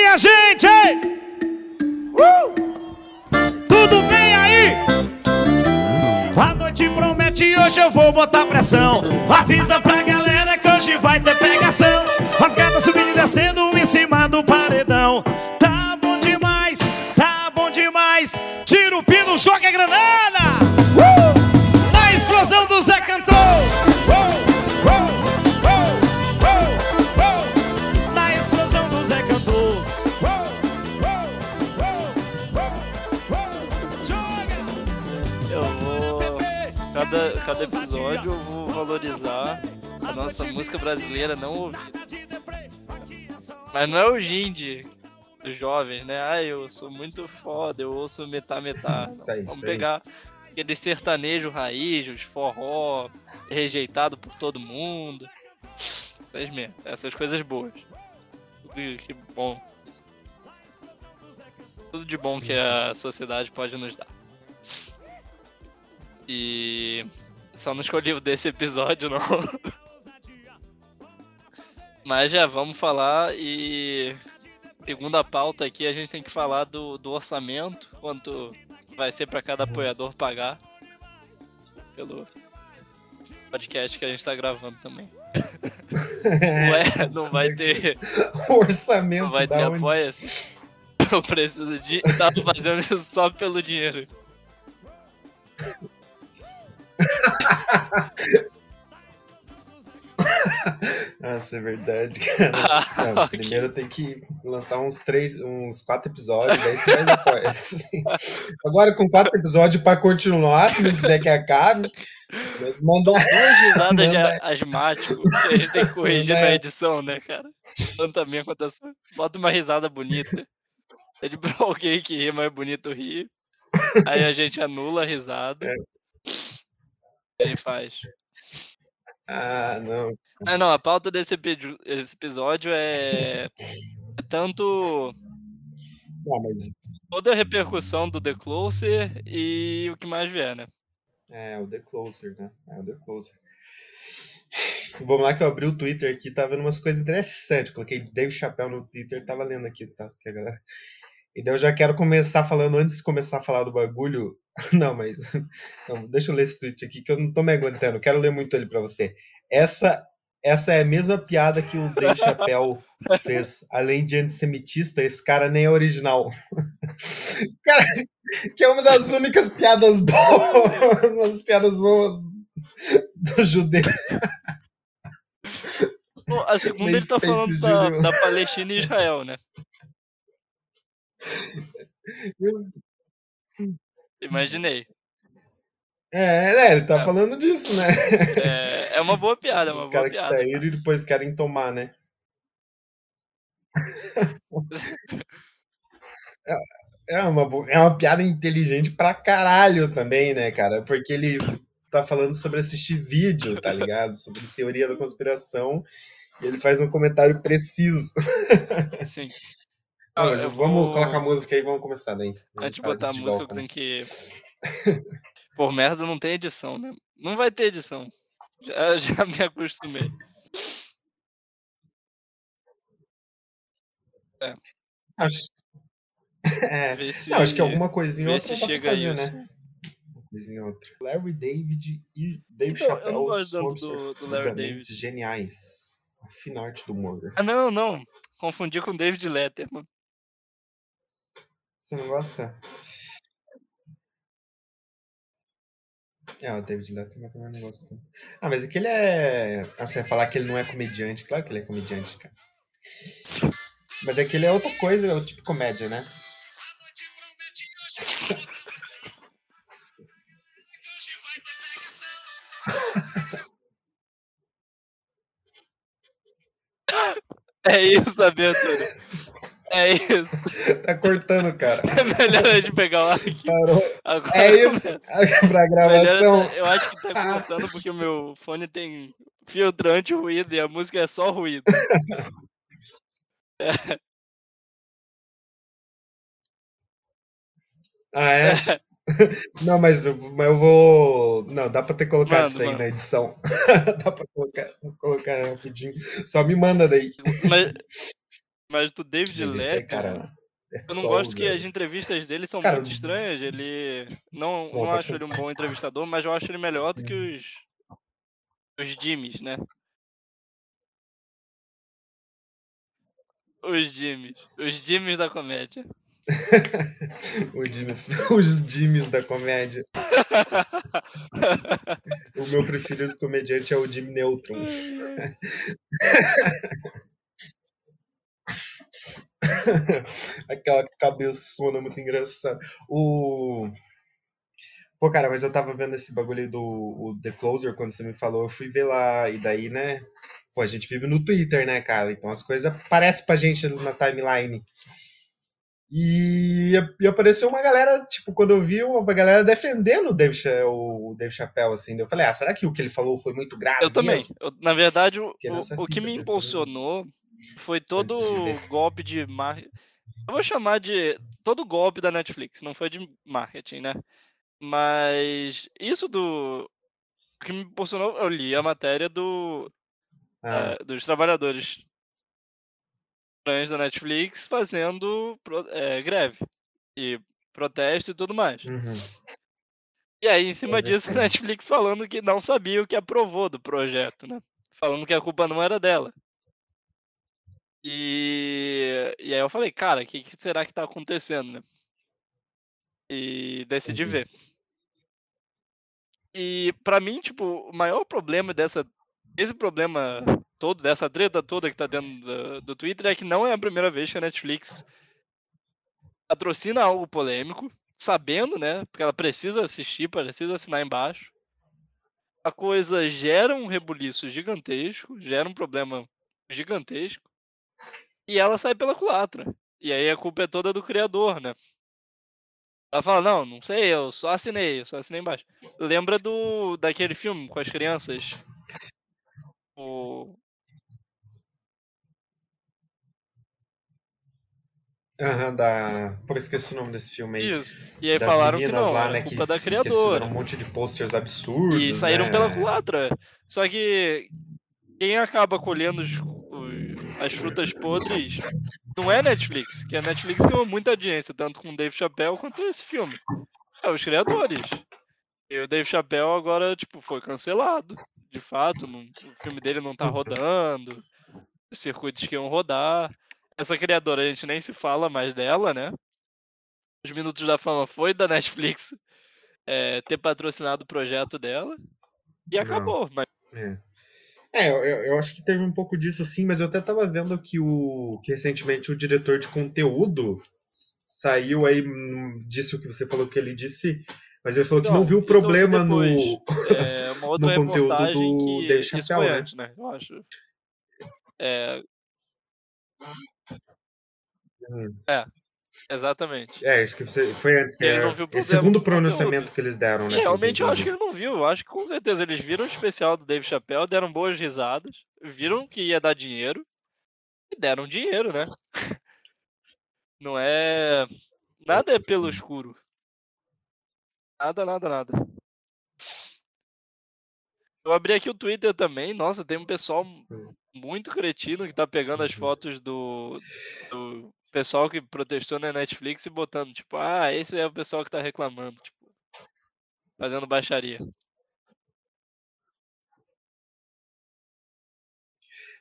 minha gente! Uh! Tudo bem aí? A noite promete, hoje eu vou botar pressão. Avisa pra galera que hoje vai ter pegação. As gatas subindo e descendo em cima do paredão. Tá bom demais, tá bom demais. Tira o pino, joga a granada. Cada, episódio eu vou valorizar a nossa música brasileira não ouvida. Mas não é o Gindi dos jovens, né? Ah, eu sou muito foda, eu ouço metá metá. Vamos pegar aquele sertanejo raiz, os forró, rejeitado por todo mundo. Essas mesmo, essas coisas boas. Tudo que bom. Tudo de bom que a sociedade pode nos dar. E só não escolhi o desse episódio não. Mas já vamos falar e segunda pauta aqui a gente tem que falar do, do orçamento, quanto vai ser para cada apoiador pagar pelo podcast que a gente tá gravando também. Ué, não vai ter, orçamento não vai ter onde? apoia-se. Eu preciso de. Eu tava fazendo isso só pelo dinheiro. Nossa, é verdade, cara. Ah, Não, primeiro tem que lançar uns três, uns quatro episódios, daí você apoia. assim. Agora com quatro episódios pra continuar, se não quiser que acabe, mas mandar. Duas risadas de asmático a gente tem que corrigir na edição, né, cara? Tanto a minha quanto a sua. Bota uma risada bonita. Pede pra alguém que ri mais bonito rir. Aí a gente anula a risada. É. E aí faz. Ah, não. Ah, não, a pauta desse epi- esse episódio é, tanto Não, mas toda a repercussão do The Closer e o que mais vier, né? é o The Closer, né? É o The Closer. Vamos lá que eu abri o Twitter aqui, tava vendo umas coisas interessantes. Coloquei Dave Chappelle no Twitter, tava lendo aqui, tá? Que a galera... E daí eu já quero começar falando, antes de começar a falar do bagulho. Não, mas. Não, deixa eu ler esse tweet aqui que eu não tô me aguentando. Quero ler muito ele pra você. Essa, essa é a mesma piada que o Dave Chappelle fez. Além de antissemitista, esse cara nem é original. Cara, que é uma das únicas piadas boas. Uma das piadas boas do judeu. Pô, A segunda ele tá falando da, da Palestina e Israel, né? Imaginei. É, né, ele tá É. falando disso, né? É, é uma boa piada, é uma Os caras que saíram e depois querem tomar, né? É- É uma, é uma piada inteligente pra caralho também, né, cara? Porque ele tá falando sobre assistir vídeo, tá ligado? Sobre teoria da conspiração. E ele faz um comentário preciso. Sim. Vamos vou- colocar a música aí e vamos começar daí. Antes de botar a música, eu tenho que. Por merda, não tem edição, né? Não vai ter edição. Já, já me acostumei. Acho... É. Se... Não, acho que alguma coisinha vê outra se chega fazer, o né? Uma coisinha outra. Larry David e Dave Então, Chappelle são do- do Larry David. geniais. A fina arte do humor. Ah, não, não. Confundi com David Letterman. Você não gosta? É, o David Letterman também não gosta tanto. Ah, mas é que ele é... Ah, você vai falar que ele não é comediante. Claro que ele é comediante, cara. Mas é que ele é outra coisa, é o tipo comédia, né? É isso, abertura. É isso. Tá cortando, cara. É melhor a gente pegar o ar aqui. Parou. Agora, É isso. pra gravação. Melhor, eu acho que tá cortando porque o meu fone tem filtro anti-ruído e a música é só ruído. Ah, é? Não, mas eu, mas eu vou. Não, dá pra ter colocado isso aí manda. na edição. dá pra colocar, colocar rapidinho. Só me manda daí. Mas Mas do David Letterman, cara. Eu não gosto que as entrevistas dele são Cara, muito estranhas. Ele. Não, Bom, não acho ele um bom entrevistador, mas eu acho ele melhor do que os. Os Jimmys, né? Os Jimmys. Os Jimmys da comédia. Jimmy- os Jimmys da comédia. O meu preferido comediante é o Jimmy Neutron. Aquela cabeçona muito engraçada. O. Pô, cara, mas eu tava vendo esse bagulho aí do o The Closer quando você me falou, eu fui ver lá, e daí, né? Pô, a gente vive no Twitter, né, cara? Então as coisas aparecem pra gente na timeline. E, e apareceu uma galera, tipo, quando eu vi uma galera defendendo o Dave, o Dave Chappelle, assim. Eu falei, ah, será que o que ele falou foi muito grave? Eu também. Eu- na verdade, o, o, que me impulsionou foi todo de golpe de marketing. Eu vou chamar de. Todo golpe da Netflix, não foi de marketing, né? Mas isso do. O que me impulsionou, eu li a matéria do, Ah, eh, dos trabalhadores trans da Netflix fazendo eh, greve e protesto e tudo mais. uhum. E aí, em cima disso, a. Netflix falando que não sabia o que aprovou do projeto, né? Falando que a culpa não era dela. E, e aí eu falei, cara, o que, que será que tá acontecendo, né? E decidi Uhum. ver. E pra mim, tipo, o maior problema dessa. Esse problema todo, dessa treta toda que tá dentro do, do Twitter é que não é a primeira vez que a Netflix patrocina algo polêmico, sabendo, né? Porque ela precisa assistir, precisa assinar embaixo. A coisa gera um rebuliço gigantesco, gera um problema gigantesco. E ela sai pela culatra. E aí a culpa é toda do criador, né? Ela fala, não, não sei, eu só assinei, eu só assinei embaixo. Lembra do daquele filme com as crianças? O... Aham, da. Pô, esqueci o nome desse filme aí. Isso. E aí das falaram que não, lá, era né? Que, culpa da que eles criadora. fizeram um monte de posters absurdos. E saíram né? pela culatra. Só que quem acaba colhendo os- as frutas podres não é Netflix, que a Netflix ganhou muita audiência, tanto com o Dave Chappelle quanto esse filme. É os criadores. E o Dave Chappelle agora, tipo, foi cancelado. De fato, não- o filme dele não tá rodando, os circuitos que iam rodar. Essa criadora, a gente nem se fala mais dela, né? Os Minutos da Fama foi da Netflix é, ter patrocinado o projeto dela. E Não. acabou. Mas É, É, eu, eu- acho que teve um pouco disso sim, mas eu até tava vendo que o que recentemente o diretor de conteúdo saiu aí, hum, disse o que você falou que ele disse, mas ele falou que não Não, viu o problema no. é outra no conteúdo do que Dave isso Chappelle, né? antes, né? Eu acho. É, Hum. Exatamente. É, isso que você. Foi antes, que Ele é, não viu o é problema segundo do conteúdo. pronunciamento que eles deram, né? vi, realmente eu acho que ele não viu. Eu acho que com certeza eles viram o especial do Dave Chappelle, deram boas risadas, viram que ia dar dinheiro e deram dinheiro, né? Não é. Nada é pelo escuro. Nada, nada, nada. Eu abri aqui o Twitter também. Nossa, tem um pessoal muito cretino que tá pegando as Uhum. fotos do, do pessoal que protestou na Netflix e botando, tipo, ah, esse é o pessoal que tá reclamando, tipo, fazendo baixaria.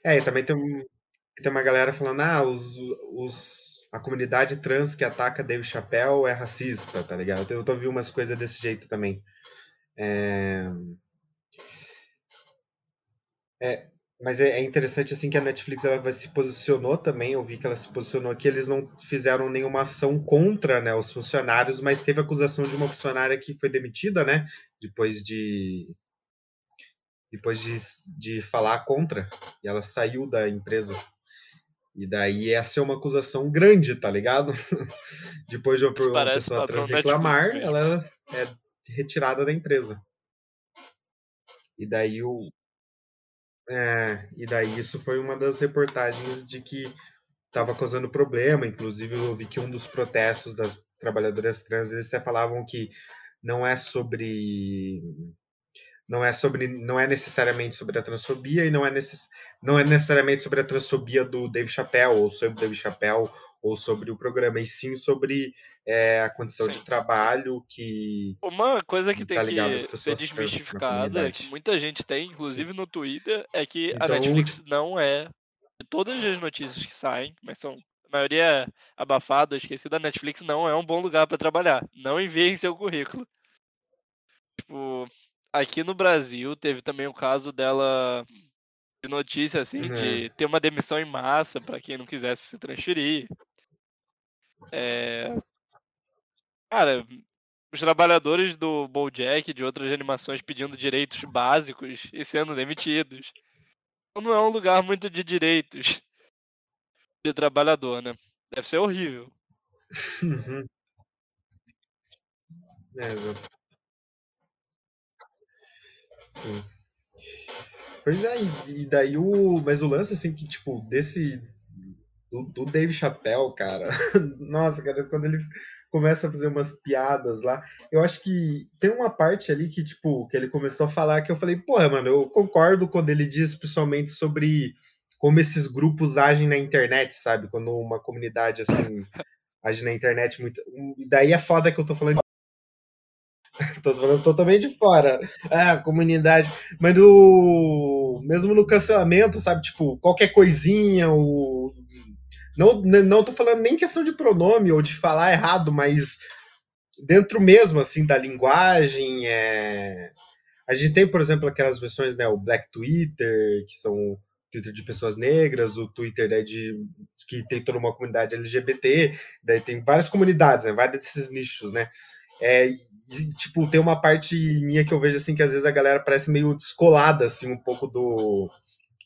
É, e também tem, tem uma galera falando, ah, os, os, a comunidade trans que ataca Dave Chappelle é racista, tá ligado? Eu tô ouvindo umas coisas desse jeito também. É, é, mas é, é interessante assim que a Netflix ela se posicionou também, eu vi que ela se posicionou que eles não fizeram nenhuma ação contra, né, os funcionários, mas teve acusação de uma funcionária que foi demitida, né, depois de depois de, de falar contra, e ela saiu da empresa. E daí essa é uma acusação grande, tá ligado? depois de uma, pessoa trans Netflix reclamar, ela é retirada da empresa. E daí o é, e daí isso foi uma das reportagens de que estava causando problema. Inclusive, eu vi que um dos protestos das trabalhadoras trans, eles até falavam que não é sobre não é sobre não é necessariamente sobre a transfobia e não é, necess, não é necessariamente sobre a transfobia do Dave Chappelle ou sobre o Dave Chappelle ou sobre o programa e sim sobre é, a condição sim. de trabalho que uma coisa que, que tem tá que ser desmistificada que muita gente tem inclusive sim. no Twitter é que então, a Netflix não é de todas as notícias que saem mas são a maioria abafado, esquecido, a Netflix não é um bom lugar para trabalhar. Não enviem seu currículo. Tipo, aqui no Brasil teve também o caso dela de notícia assim é. de ter uma demissão em massa para quem não quisesse se transferir. É... Cara, os trabalhadores do BoJack de outras animações pedindo direitos básicos e sendo demitidos. Não é um lugar muito de direitos de trabalhador, né? Deve ser horrível. Uhum. É, exato. Sim. Pois é, e daí o. Mas o lance, assim, que, tipo, desse. Do, do Dave Chappelle, cara. Nossa, cara, quando ele começa a fazer umas piadas lá. Eu acho que tem uma parte ali que, tipo, que ele começou a falar que eu falei, porra, mano, eu concordo quando ele diz principalmente sobre como esses grupos agem na internet, sabe? Quando uma comunidade, assim, age na internet muito. E daí é foda que eu tô falando Tô falando totalmente de fora. Ah, comunidade. Mas do. Mesmo no cancelamento, sabe? Tipo, qualquer coisinha, o. Não, não tô falando nem questão de pronome ou de falar errado, mas dentro mesmo, assim, da linguagem. É... A gente tem, por exemplo, aquelas versões, né? O Black Twitter, que são Twitter de pessoas negras, o Twitter né, de que tem toda uma comunidade LGBT, daí tem várias comunidades, né, vários desses nichos, né? É, tipo, tem uma parte minha que eu vejo assim que às vezes a galera parece meio descolada assim um pouco do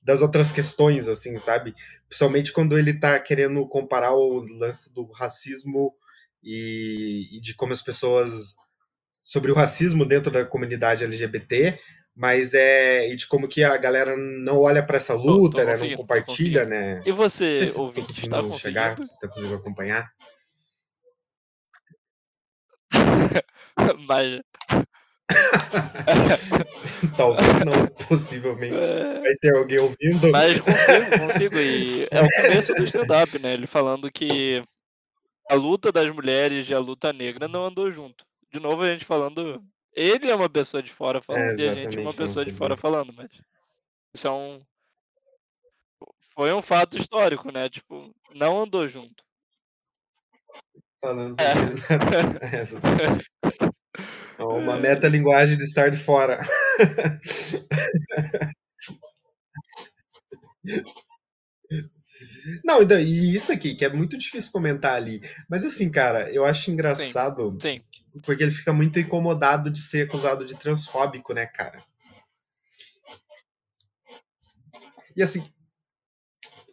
das outras questões assim, sabe? Principalmente quando ele tá querendo comparar o lance do racismo e, e de como as pessoas sobre o racismo dentro da comunidade LGBT, mas é e de como que a galera não olha para essa luta, tô, tô né, não compartilha, né? E você, ouvinte, está conseguindo chegar, você conseguiu acompanhar? Mas. Talvez não, possivelmente. É... Vai ter alguém ouvindo. Mas consigo, consigo. E é o começo do stand-up, né? Ele falando que a luta das mulheres e a luta negra não andou junto. De novo, a gente falando. Ele é uma pessoa de fora falando é, e a gente é uma pessoa de fora falando, mas. Isso é um. Foi um fato histórico, né? Tipo, não andou junto falando é. sobre é. uma metalinguagem de estar de fora. Não, então, e isso aqui, que é muito difícil comentar ali. Mas assim, cara, eu acho engraçado. Sim, sim. Porque ele fica muito incomodado de ser acusado de transfóbico, né, cara? E assim,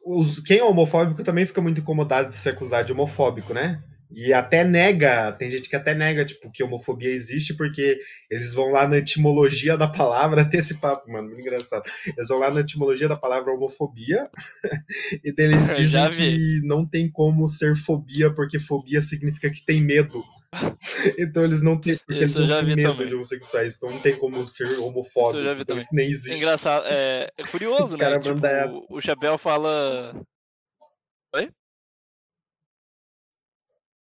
os, quem é homofóbico também fica muito incomodado de ser acusado de homofóbico, né? E até nega, tem gente que até nega, tipo, que homofobia existe, porque eles vão lá na etimologia da palavra, tem esse papo, mano, muito engraçado. Eles vão lá na etimologia da palavra homofobia, e eles dizem que não tem como ser fobia, porque fobia significa que tem medo. Então eles não têm, porque eles não têm medo também. de homossexuais, então não tem como ser homofóbico. Isso, então isso nem existe. É engraçado, é, é curioso, né? Tipo, o Chapéu fala. Oi?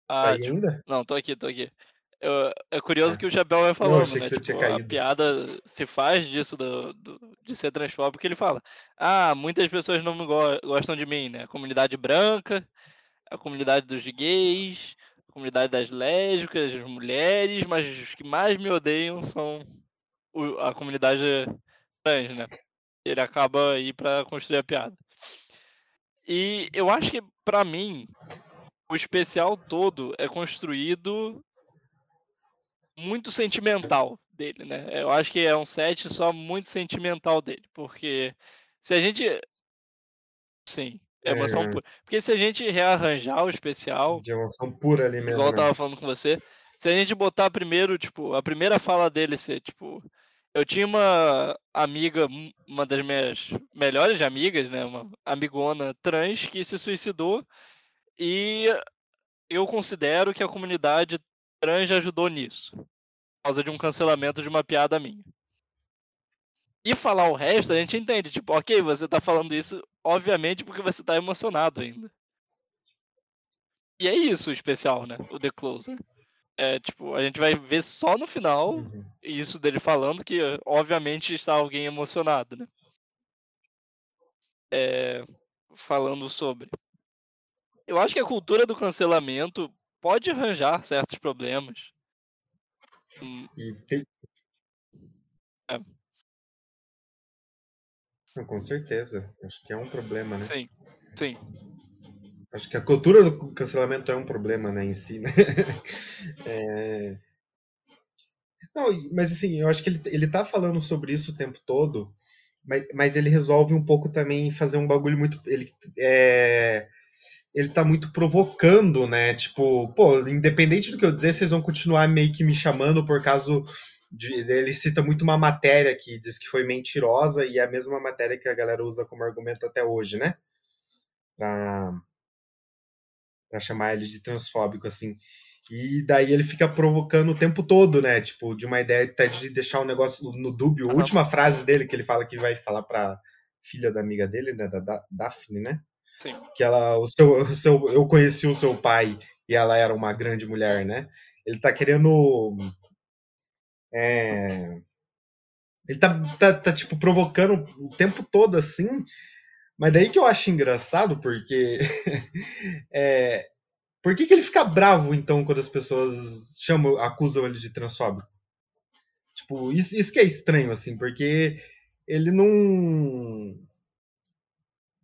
Ah, tá ainda? Não, tô aqui, tô aqui. Eu, é curioso ah. que o Chapéu vai falando, né? Tipo, a piada se faz disso do, do, de ser transfóbico, ele fala. Ah, muitas pessoas não go gostam de mim, né? A comunidade branca, a comunidade dos gays, a comunidade das lésbicas, as mulheres, mas os que mais me odeiam são o, a comunidade trans, né? Ele acaba aí para construir a piada. E eu acho que, para mim, o especial todo é construído muito sentimental dele, né? Eu acho que é um set só muito sentimental dele, porque se a gente sim, emoção é... pura. Porque se a gente rearranjar o especial de emoção pura ali mesmo. Igual eu tava falando com você, se a gente botar primeiro, tipo, a primeira fala dele ser, tipo, eu tinha uma amiga, uma das minhas melhores amigas, né, uma amigona trans que se suicidou e eu considero que a comunidade trans ajudou nisso. Por causa de um cancelamento de uma piada minha. E falar o resto, a gente entende. Tipo, ok, você tá falando isso, obviamente, porque você tá emocionado ainda. E é isso o especial, né? O The Closer. É, tipo, a gente vai ver só no final Uhum. isso dele falando que, obviamente, está alguém emocionado, né? É, falando sobre. Eu acho que a cultura do cancelamento pode arranjar certos problemas. Hum, tem... É. Com certeza. Acho que é um problema, né? sim, sim. Acho que a cultura do cancelamento é um problema, né, em si, né? É... Não, mas assim, eu acho que ele, ele tá falando sobre isso o tempo todo, mas, mas ele resolve um pouco também fazer um bagulho muito. Ele, é... ele tá muito provocando, né? Tipo, pô, independente do que eu dizer, vocês vão continuar meio que me chamando por causa de. Ele cita muito uma matéria que diz que foi mentirosa e é a mesma matéria que a galera usa como argumento até hoje, né? Pra, pra chamar ele de transfóbico, assim. E daí ele fica provocando o tempo todo, né? Tipo, de uma ideia até de deixar o negócio no dúbio. A última frase dele que ele fala que vai falar pra filha da amiga dele, né? Da, da Daphne, né? Sim. Que ela, o seu, o seu, eu conheci o seu pai e ela era uma grande mulher, né? Ele tá querendo. É, ele tá, tá, tá, tipo, provocando o tempo todo assim. Mas daí que eu acho engraçado, porque. é, por que, que ele fica bravo, então, quando as pessoas chamam, acusam ele de transfóbico? Tipo, isso, isso que é estranho, assim, porque ele não.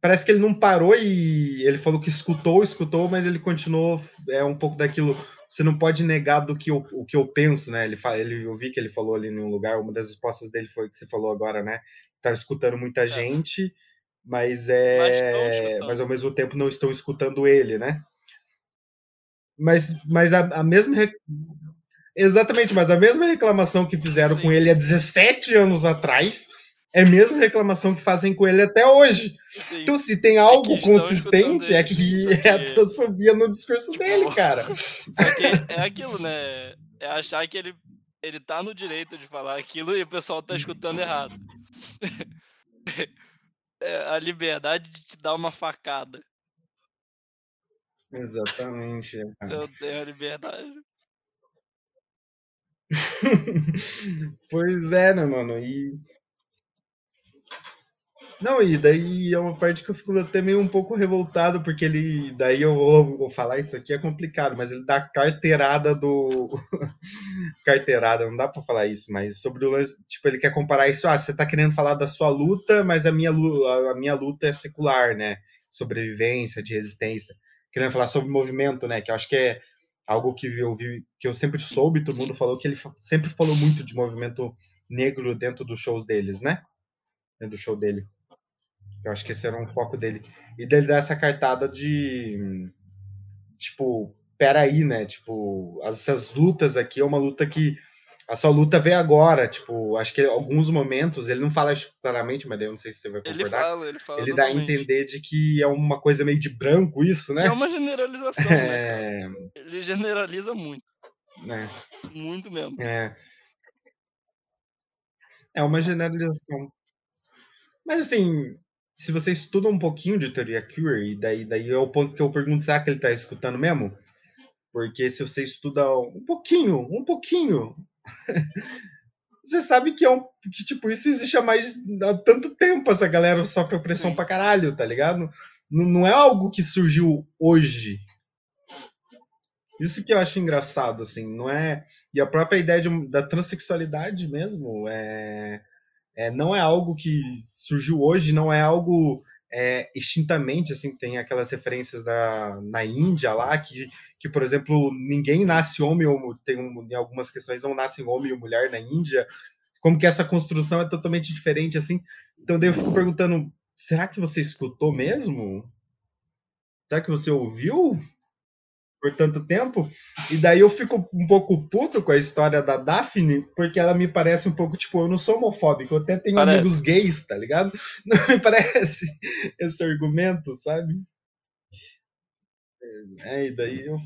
Parece que ele não parou e ele falou que escutou, escutou, mas ele continuou. É um pouco daquilo. Você não pode negar do que eu, o que eu penso, né? Ele, fala, ele, eu vi que ele falou ali em um lugar, uma das respostas dele foi o que você falou agora, né? Tá escutando muita gente, mas é. Mas ao mesmo tempo não estão escutando ele, né? Mas, mas a, a mesma. Exatamente, mas a mesma reclamação que fizeram com Sim. ele há 17 anos atrás é a mesma reclamação que fazem com ele até hoje. Sim. Então, se tem algo estão consistente, é que é a transfobia no discurso Tipo, dele, cara. Só que é aquilo, né? É achar que ele, ele tá no direito de falar aquilo e o pessoal tá escutando errado. É a liberdade de te dar uma facada. Exatamente. é, cara. Eu tenho a liberdade. pois é, né, mano? E. Não, e daí é uma parte que eu fico até meio um pouco revoltado, porque ele. Daí eu vou, falar isso aqui é complicado, mas ele dá carteirada do. carteirada, não dá pra falar isso, mas sobre o lance. Tipo, ele quer comparar isso. Ah, você tá querendo falar da sua luta, mas a minha, a minha luta é secular, né? Sobrevivência, de resistência. Querendo falar sobre movimento, né? Que eu acho que é algo que eu vi, que eu sempre soube, todo mundo falou que ele sempre falou muito de movimento negro dentro dos shows deles, né? Dentro do show dele. Eu acho que esse era um foco dele. E dele dar essa cartada de. Tipo, peraí, né? Tipo, essas lutas aqui é uma luta que. A sua luta veio agora. Tipo, acho que alguns momentos, ele não fala claramente, mas daí eu não sei se você vai Ele concordar. fala, ele fala Ele dá a entender de que é uma coisa meio de branco isso, né? é uma generalização, né? É, Ele generaliza muito, né? muito mesmo. É, é uma generalização. Mas assim, se você estuda um pouquinho de teoria queer, e daí, daí é o ponto que eu pergunto, será que ele tá escutando mesmo? Porque se você estuda um pouquinho, um pouquinho, você sabe que é um. Que, tipo, isso existe há mais há tanto tempo, essa galera sofre opressão Sim. pra caralho, tá ligado? Não, não é algo que surgiu hoje. Isso que eu acho engraçado, assim, não é. E a própria ideia de- da transexualidade mesmo é, é, não é algo que surgiu hoje, não é algo é, extintamente, assim, tem aquelas referências da, na Índia lá, que, que, por exemplo, ninguém nasce homem ou tem um, em algumas questões não nascem homem ou mulher na Índia, como que essa construção é totalmente diferente, assim. Então daí eu fico perguntando, será que você escutou mesmo? Será que você ouviu? Por tanto tempo. E daí eu fico um pouco puto com a história da Daphne, porque ela me parece um pouco, tipo, eu não sou homofóbico, eu até tenho Parece. amigos gays, tá ligado? Não me parece esse argumento, sabe? É, e daí eu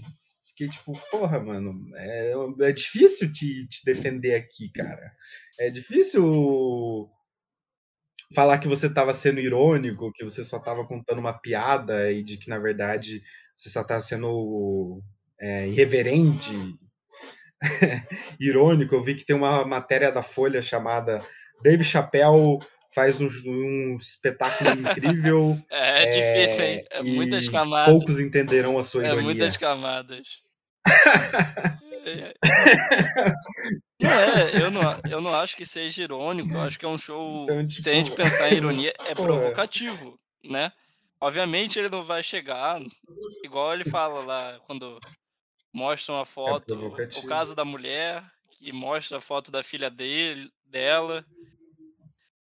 fiquei tipo, porra, mano, é, é difícil te, te defender aqui, cara. É difícil falar que você estava sendo irônico, que você só estava contando uma piada e de que, na verdade, você só estava sendo é, irreverente, irônico. Eu vi que tem uma matéria da Folha chamada Dave Chappelle faz um, um espetáculo incrível. é, é, difícil, hein? É muitas camadas. Poucos entenderão a sua é ironia. É muitas camadas. Não é, eu não, eu não acho que seja irônico, eu acho que é um show. Então, tipo... Se a gente pensar em ironia, é provocativo, né? Obviamente ele não vai chegar, igual ele fala lá, quando mostra uma foto, é o caso da mulher, que mostra a foto da filha dele, dela,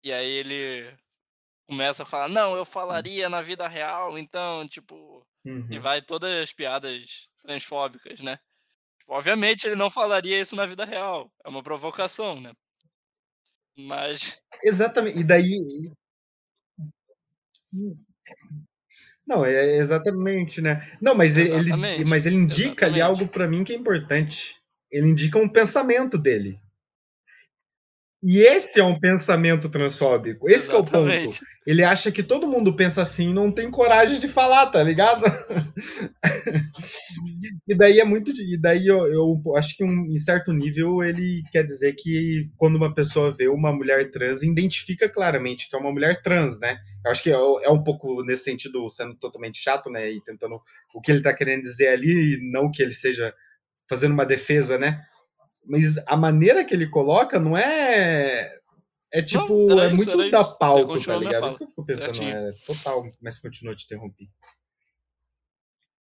e aí ele começa a falar, não, eu falaria na vida real, então, tipo. Uhum. E vai todas as piadas transfóbicas, né? Tipo, obviamente ele não falaria isso na vida real. É uma provocação, né? Mas. Exatamente. E daí. Não, é exatamente, né? Não, mas exatamente. ele, mas ele indica exatamente. ali algo para mim que é importante. Ele indica um pensamento dele. E esse é um pensamento transfóbico. Esse é o ponto. Ele acha que todo mundo pensa assim e não tem coragem de falar, tá ligado? e daí é muito. E daí eu, eu acho que um, em certo nível ele quer dizer que quando uma pessoa vê uma mulher trans, identifica claramente que é uma mulher trans, né? Eu acho que é, é um pouco nesse sentido, sendo totalmente chato, né? E tentando o que ele tá querendo dizer ali, não que ele seja fazendo uma defesa, né? Mas a maneira que ele coloca não é. É tipo, não, é isso, muito da palco, tá ligado? Isso que eu fico pensando, certinho. é total. Mas continua, te interrompi.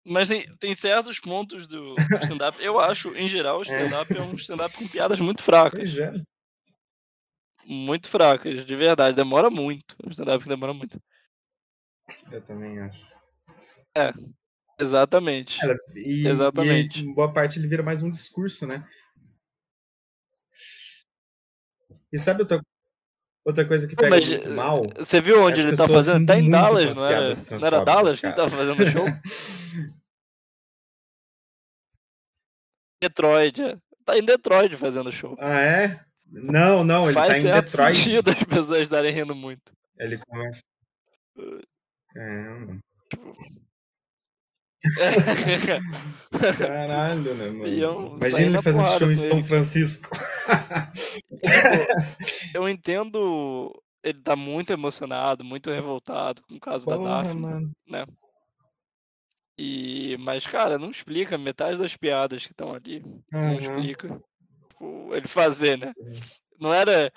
Mas tem, tem certos pontos do stand-up. Eu acho, em geral, o stand-up é. é. um stand-up com piadas muito fracas. É. Muito fracas, de verdade. Demora muito. O stand-up demora muito. Eu também acho. É, exatamente. e, exatamente. E boa parte ele vira mais um discurso, né? E sabe outra, outra coisa que pega Mas, muito mal? Você viu onde ele tá fazendo? Tá em Dallas, não era? Não era Dallas que ele tava fazendo show? Detroit. É. Tá em Detroit fazendo show. Ah, é? Não, não, ele Faz tá em Detroit. sentido as pessoas estarem rindo muito. Ele começa. É, mano. Caralho, né, mano? Imagina ele fazendo show em São Francisco. Tipo, eu entendo. Ele tá muito emocionado, muito revoltado com o caso Porra, da Daphne, mano. né? E, mas, cara, não explica metade das piadas que estão ali. Uhum. Não explica. Tipo, ele fazer, né? Não era.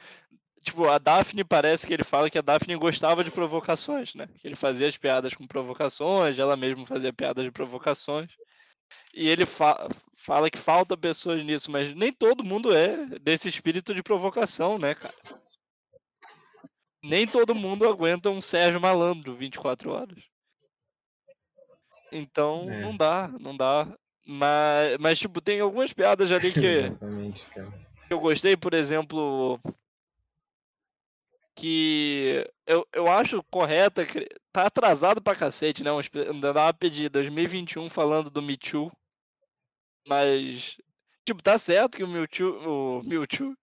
Tipo, a Daphne parece que ele fala que a Daphne gostava de provocações, né? Que ele fazia as piadas com provocações, ela mesma fazia piadas de provocações. E ele fa fala que falta pessoas nisso, mas nem todo mundo é desse espírito de provocação, né, cara? Nem todo mundo aguenta um Sérgio Malandro 24 horas. Então, é. não dá, não dá. Mas, mas, tipo, tem algumas piadas ali que, que eu gostei, por exemplo, que eu, eu acho correta, tá atrasado pra cacete, né? Ainda dá uma pedida 2021 falando do Me Too, mas, tipo, tá certo que o Mewtwo, o Mewtwo,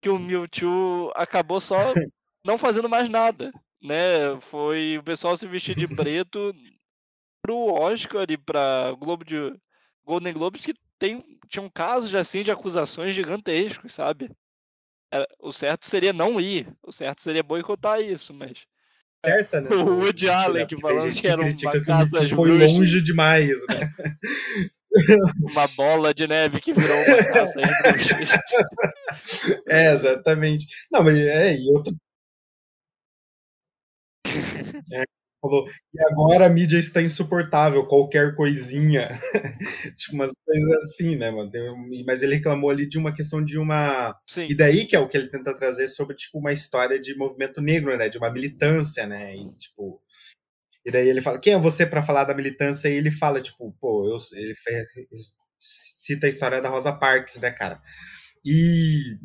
que o Mewtwo acabou só não fazendo mais nada, né? Foi o pessoal se vestir de preto pro Oscar e pra Globo de Golden Globes que tem, tinham casos assim de acusações gigantescos, sabe? O certo seria não ir, o certo seria boicotar isso, mas. Certa, né? O Woody Allen que falando que, era uma casa foi longe demais, né? uma bola de neve que virou uma caça É, exatamente. Não, mas é, e outra. É, falou, e agora a mídia está insuportável, qualquer coisinha. tipo, umas coisas assim, né, mano? Mas ele reclamou ali de uma questão de uma. Sim. E daí que é o que ele tenta trazer sobre, tipo, uma história de movimento negro, né? De uma militância, né? E, tipo. E daí ele fala, quem é você para falar da militância? E ele fala, tipo, pô, eu, ele fez, cita a história da Rosa Parks, né, cara? E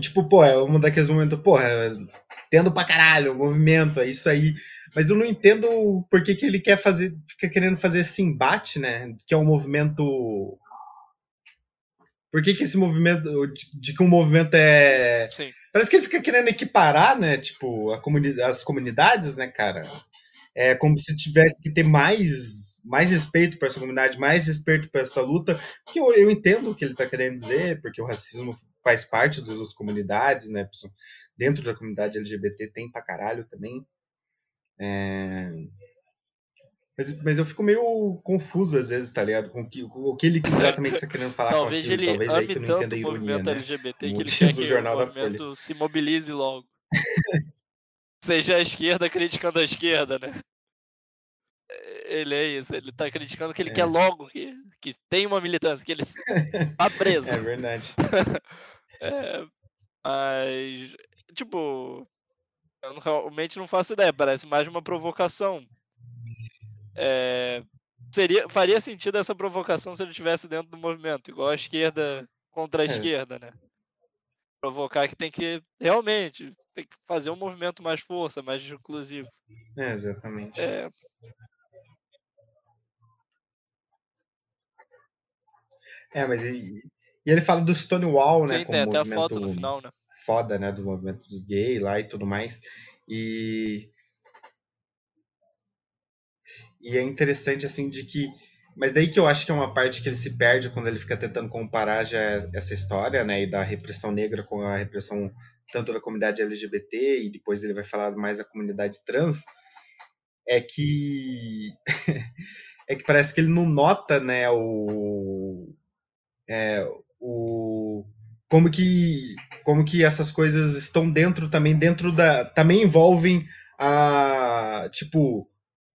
tipo, pô, é um daqueles momentos, porra, tendo pra caralho o movimento, é isso aí. Mas eu não entendo por que, que ele quer fazer, fica querendo fazer esse embate, né? Que é um movimento. Por que, que esse movimento. De que um movimento é. Sim. Parece que ele fica querendo equiparar, né? Tipo, a comuni as comunidades, né, cara? É como se tivesse que ter mais, mais respeito para essa comunidade, mais respeito para essa luta. Que eu, eu entendo o que ele está querendo dizer, porque o racismo faz parte das outras comunidades, né? Dentro da comunidade LGBT tem pra caralho também. É... Mas, mas eu fico meio confuso às vezes, tá ligado? Com o que, com o que ele exatamente está querendo falar Talvez com aquilo. ele Talvez aí que eu não tanto entenda a o ironia, movimento né? LGBT que ele quer que o Jornal da movimento se mobilize logo. Seja a esquerda criticando a esquerda, né? Ele é isso, ele tá criticando que ele É. quer logo que, que tem uma militância, que ele tá preso. É verdade. É, mas, tipo, eu realmente não faço ideia, parece mais uma provocação. É, seria, faria sentido essa provocação se ele estivesse dentro do movimento, igual a esquerda contra a É. esquerda, né? Provocar que tem que, realmente, tem que fazer um movimento mais força, mais inclusivo. É, exatamente. É, É, mas e, e ele fala do Stonewall, né? sim, tem até a foto no final, né? Foda, né? Do movimento gay lá e tudo mais. E. E é interessante, assim, de que. Mas daí que eu acho que é uma parte que ele se perde quando ele fica tentando comparar já essa história, né? E da repressão negra com a repressão tanto da comunidade LGBT e depois ele vai falar mais da comunidade trans. É que. é que parece que ele não nota, né? O. É, o como que como que essas coisas estão dentro também dentro da também envolvem a tipo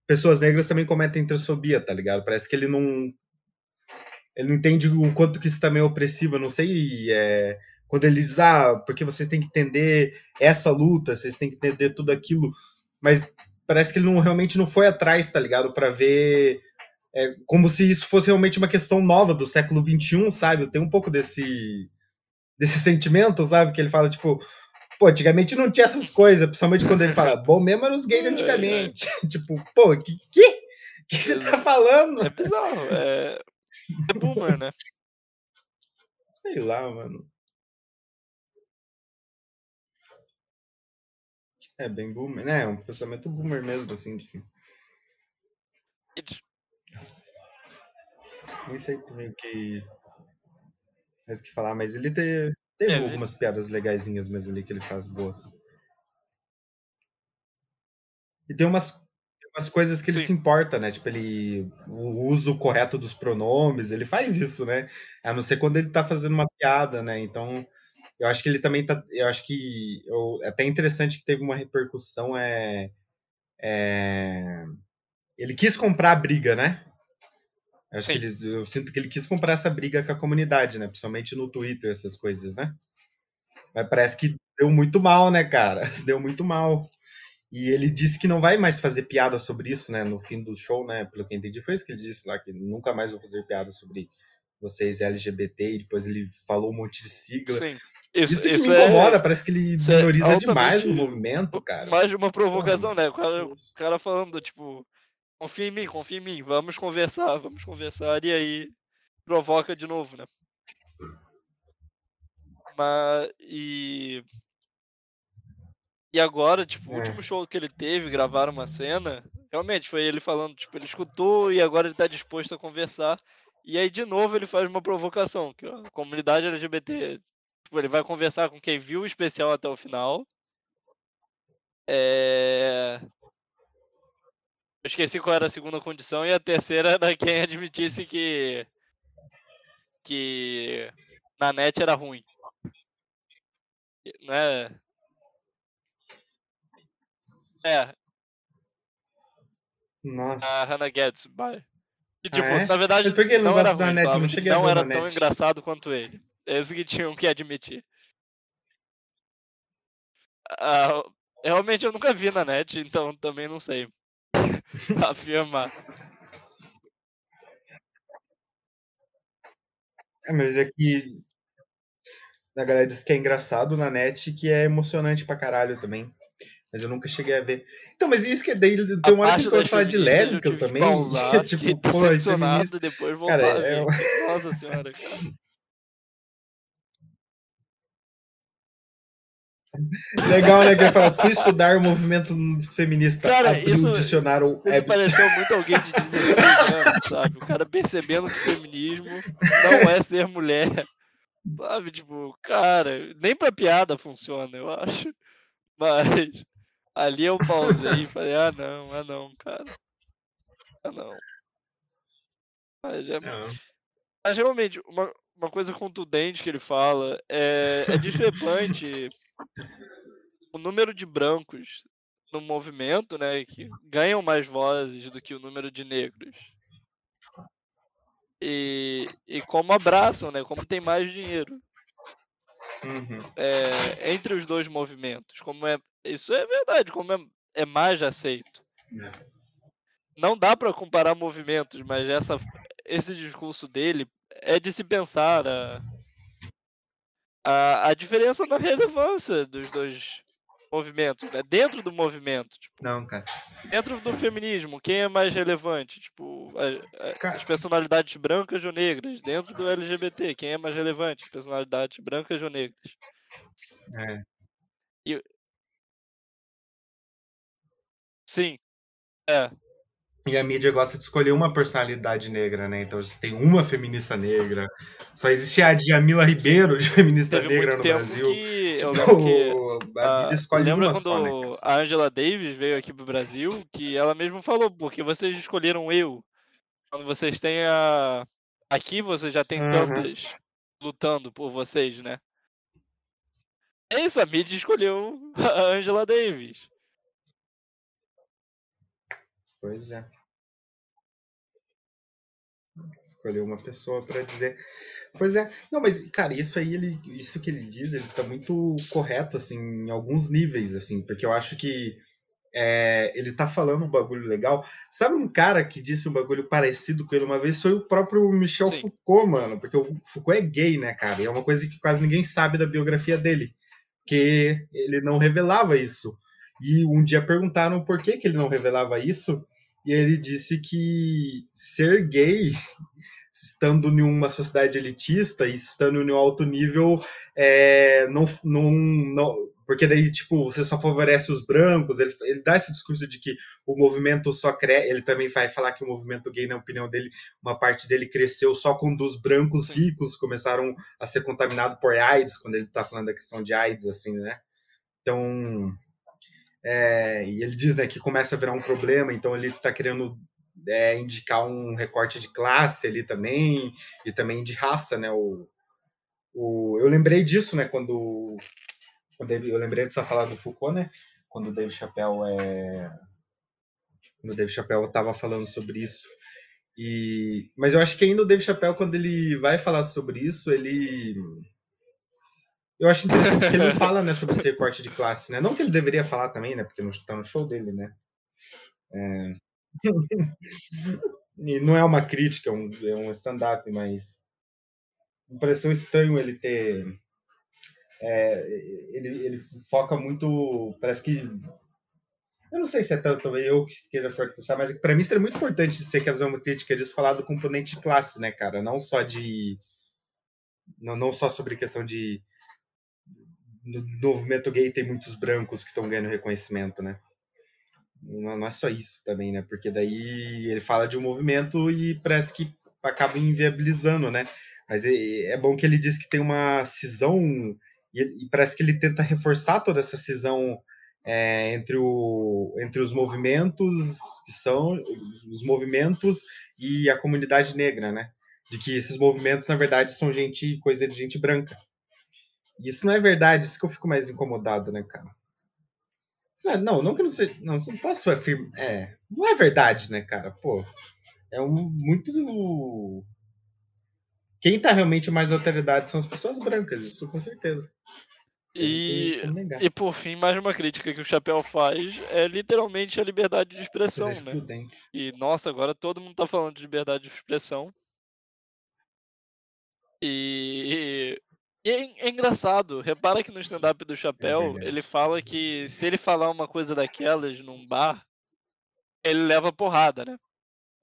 pessoas negras também cometem transfobia tá ligado parece que ele não ele não entende o quanto que isso também é opressivo eu não sei é, quando ele diz ah porque vocês têm que entender essa luta vocês têm que entender tudo aquilo mas parece que ele não realmente não foi atrás tá ligado para ver é como se isso fosse realmente uma questão nova do século XXI, sabe? Tem um pouco desse, desse sentimento, sabe? Que ele fala, tipo, pô, antigamente não tinha essas coisas, principalmente quando ele fala, bom mesmo eram os gays antigamente. tipo, pô, que que? que você tá falando? É bizarro, é, é boomer, né? Sei lá, mano. É bem boomer, né? É um pensamento boomer mesmo, assim. De... Nem sei também o que. Mais o que falar, mas ele tem, tem É, algumas piadas legaisinhas mesmo ali que ele faz boas. E tem umas, umas coisas que ele Sim. se importa, né? Tipo, ele. O uso correto dos pronomes, ele faz isso, né? A não ser quando ele tá fazendo uma piada, né? Então. Eu acho que ele também tá. Eu acho que. Eu, é até interessante que teve uma repercussão. É, é, ele quis comprar a briga, né? Eu, acho que Sim. ele, eu sinto que ele quis comprar essa briga com a comunidade, né? Principalmente no Twitter, essas coisas, né? Mas parece que deu muito mal, né, cara? Deu muito mal. E ele disse que não vai mais fazer piada sobre isso, né? No fim do show, né? Pelo que eu entendi, foi isso que ele disse lá, que nunca mais vou fazer piada sobre vocês LGBT. E depois ele falou um monte de sigla. Sim. Isso, Isso, que isso me é incomoda, parece que ele é minoriza demais o movimento, cara. mais de uma provocação, né? O cara, o cara falando, tipo, confia em mim, confia em mim, vamos conversar, vamos conversar, e aí provoca de novo, né? Mas, e... E agora, tipo, o É. último show que ele teve, gravaram uma cena, realmente foi ele falando, tipo, ele escutou e agora ele tá disposto a conversar. E aí, de novo, ele faz uma provocação, que a comunidade LGBT, tipo, ele vai conversar com quem viu o especial até o final. É... Esqueci qual era a segunda condição e a terceira era quem admitisse que que na net era ruim. Né? É, Nossa. a Hannah vai. E, tipo, é? na verdade, não não era ruim, net? Não não era tão net. engraçado quanto ele. Esse que tinham que admitir. Ah, realmente eu nunca vi na net, então também não sei afirmar. É, mas é que a galera diz que é engraçado na net e que é emocionante pra caralho também. Mas eu nunca cheguei a ver. Então, mas isso que daí tem uma hora que a falar de eu lésbicas também. pausar, tipo, pô, é feminista. depois voltar Cara, é. Nossa senhora, cara. Legal, né? Que ele fala, fui estudar o movimento feminista. Cara, abriu isso- o dicionário Isso Webster. pareceu muito alguém de 16 anos, sabe? O cara percebendo que o feminismo não é ser mulher. Sabe, tipo, cara, nem pra piada funciona, eu acho. Mas ali eu pausei e falei, ah não, ah não, cara. Ah não. Mas, é, Não. mas realmente, uma, uma coisa contundente que ele fala é, é discrepante o número de brancos no movimento, né, que ganham mais vozes do que o número de negros. E, e como abraçam, né, como tem mais dinheiro Uhum. é, entre os dois movimentos. Como é, isso é verdade, como é, é mais aceito. É. Não dá para comparar movimentos, mas essa, esse discurso dele é de se pensar a, a, a diferença na relevância dos dois movimentos, né? dentro do movimento, tipo, Não, cara. dentro do feminismo, quem é mais relevante? Tipo, a- a- as personalidades brancas ou negras. Dentro do LGBT, quem é mais relevante? As personalidades brancas ou negras. É. Sim. É. E a mídia gosta de escolher uma personalidade negra, né? Então você tem uma feminista negra. Só existe a Djamila Ribeiro de feminista Teve negra no Brasil. que. Tipo, que. a ah, mídia escolhe lembra uma quando só, né? a Angela Davis veio aqui pro Brasil, que ela mesma falou, porque vocês escolheram eu. Quando vocês têm a. Aqui você já tem Aham. tantas lutando por vocês, né? É isso, a mídia escolheu a Angela Davis. Pois é. Escolheu uma pessoa pra dizer. Pois é. Não, mas, cara, isso aí, ele, isso que ele diz, ele tá muito correto, assim, em alguns níveis, assim, porque eu acho que é, ele tá falando um bagulho legal. Sabe um cara que disse um bagulho parecido com ele uma vez? Foi o próprio Michel Sim. Foucault, mano, porque o Foucault é gay, né, cara? E é uma coisa que quase ninguém sabe da biografia dele, que ele não revelava isso. E um dia perguntaram por que, que ele não revelava isso, e ele disse que ser gay, estando em uma sociedade elitista e estando em um alto nível, é, não, não, não. Porque daí, tipo, você só favorece os brancos. Ele, ele dá esse discurso de que o movimento só cresce. Ele também vai falar que o movimento gay, na opinião dele, uma parte dele cresceu só quando os brancos ricos começaram a ser contaminados por AIDS, quando ele tá falando da questão de AIDS, assim, né? Então, é, e ele diz né, que começa a virar um problema, então ele está querendo é, indicar um recorte de classe ali também, e também de raça, né? O, o, eu lembrei disso, né, quando, quando eu lembrei dessa fala do Foucault, né? Quando o Dave Chappelle é. Quando o Dave Chappelle estava falando sobre isso. E, mas eu acho que ainda o Dave Chappelle, quando ele vai falar sobre isso, ele. Eu acho interessante que ele não fala né, sobre esse recorte de classe, né? Não que ele deveria falar também, né? Porque está no show dele, né? É... e não é uma crítica, é um, é um stand-up, mas me pareceu estranho ele ter. é, ele, ele foca muito. Parece que. Eu não sei se é tanto eu que queira forçar, mas para mim seria muito importante você quer fazer uma crítica disso, falar do componente de classe, né, cara? Não só de. Não, não só sobre questão de. No movimento gay tem muitos brancos que estão ganhando reconhecimento, né? Não, é só isso também, né? Porque daí ele fala de um movimento e parece que acaba inviabilizando, né? Mas é, é bom que ele diz que tem uma cisão e, e parece que ele tenta reforçar toda essa cisão é, entre, o, entre os movimentos que são os movimentos e a comunidade negra, né? De que esses movimentos, na verdade, são gente, coisa de gente branca. Isso não é verdade, isso que eu fico mais incomodado, né, cara? Não, é- não, não que não seja. Não, não posso afirmar. É, não é verdade, né, cara? Pô, é um, muito. Quem tá realmente mais na autoridade são as pessoas brancas, isso com certeza. E, e por fim, mais uma crítica que o Chapéu faz é literalmente a liberdade de expressão, né? E nossa, agora todo mundo tá falando de liberdade de expressão. E, e é, é engraçado, repara que no stand-up do Chapéu, verdade. ele fala que se ele falar uma coisa daquelas num bar, ele leva porrada, né?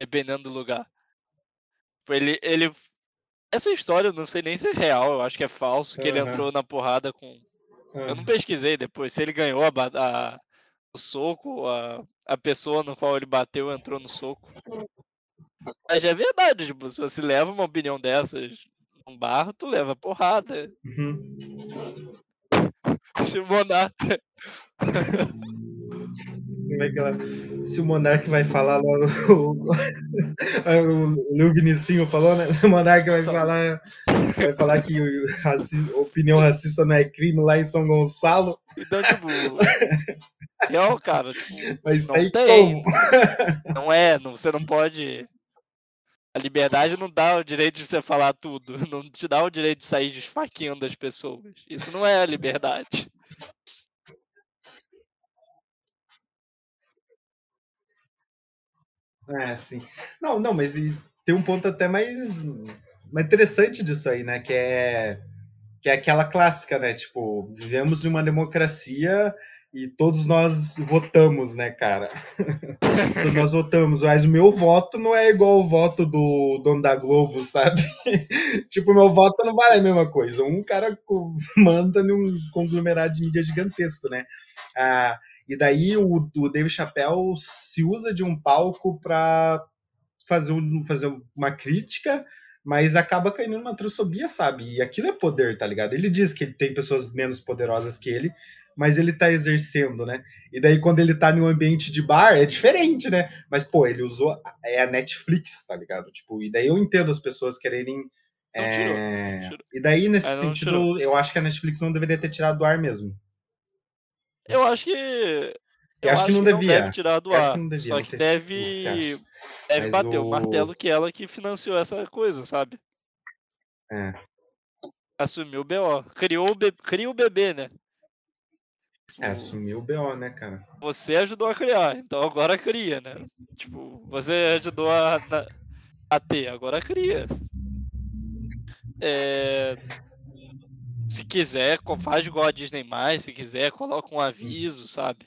Dependendo do lugar. Ele, ele. Essa história eu não sei nem se é real, eu acho que é falso, que ele Aham. entrou na porrada com, Eu não pesquisei depois se ele ganhou a, a- o soco, a, a pessoa no qual ele bateu entrou no soco. Mas é verdade, tipo, se você leva uma opinião dessas num bar, tu leva porrada. Uhum. Se o Monarca. Como é que ela... Se o Monark vai falar lá, o, o, Lil Vinicinho falou, né? Se o Monark vai Só- falar, vai falar que raci- opinião racista não é crime lá em São Gonçalo, Então, tipo. Real, cara, tipo, vai não tem. como? Não é, não, você não pode. A liberdade não dá o direito de você falar tudo. Não te dá o direito de sair esfaqueando as pessoas. Isso não é a liberdade. É, sim. Não, não, mas tem um ponto até mais, mais interessante disso aí, né? Que é, que é aquela clássica, né? Tipo, vivemos em uma democracia e todos nós votamos, né, cara? Todos nós votamos, mas o meu voto não é igual o voto do dono da Globo, sabe? tipo, meu voto não vale a mesma coisa. Um cara manda num conglomerado de mídia gigantesco, né? Ah, e daí o, o David Chappelle se usa de um palco para fazer, um, fazer uma crítica, mas acaba caindo numa transfobia, sabe? E aquilo é poder, tá ligado? Ele diz que ele tem pessoas menos poderosas que ele, mas ele tá exercendo, né? E daí quando ele tá num ambiente de bar, é diferente, né? Mas, pô, ele usou é a Netflix, tá ligado? Tipo, e daí eu entendo as pessoas quererem. Não tirou, é, não tirou. E daí, nesse É, sentido, tirou. eu acho que a Netflix não deveria ter tirado do ar mesmo. Eu acho que. Eu acho que não devia. deve tirar do ar. que devia, Só que se- deve. Deve bater o... o- martelo que ela que financiou essa coisa, sabe? É. Assumiu o BO. Criou o, be... Cria o bebê, né? É, assumiu o BO, né, cara? Você ajudou a criar, então agora cria, né? Tipo, você ajudou a, a ter, agora cria. É, Se quiser, faz igual a Disney mais, se quiser, coloca um aviso, sabe?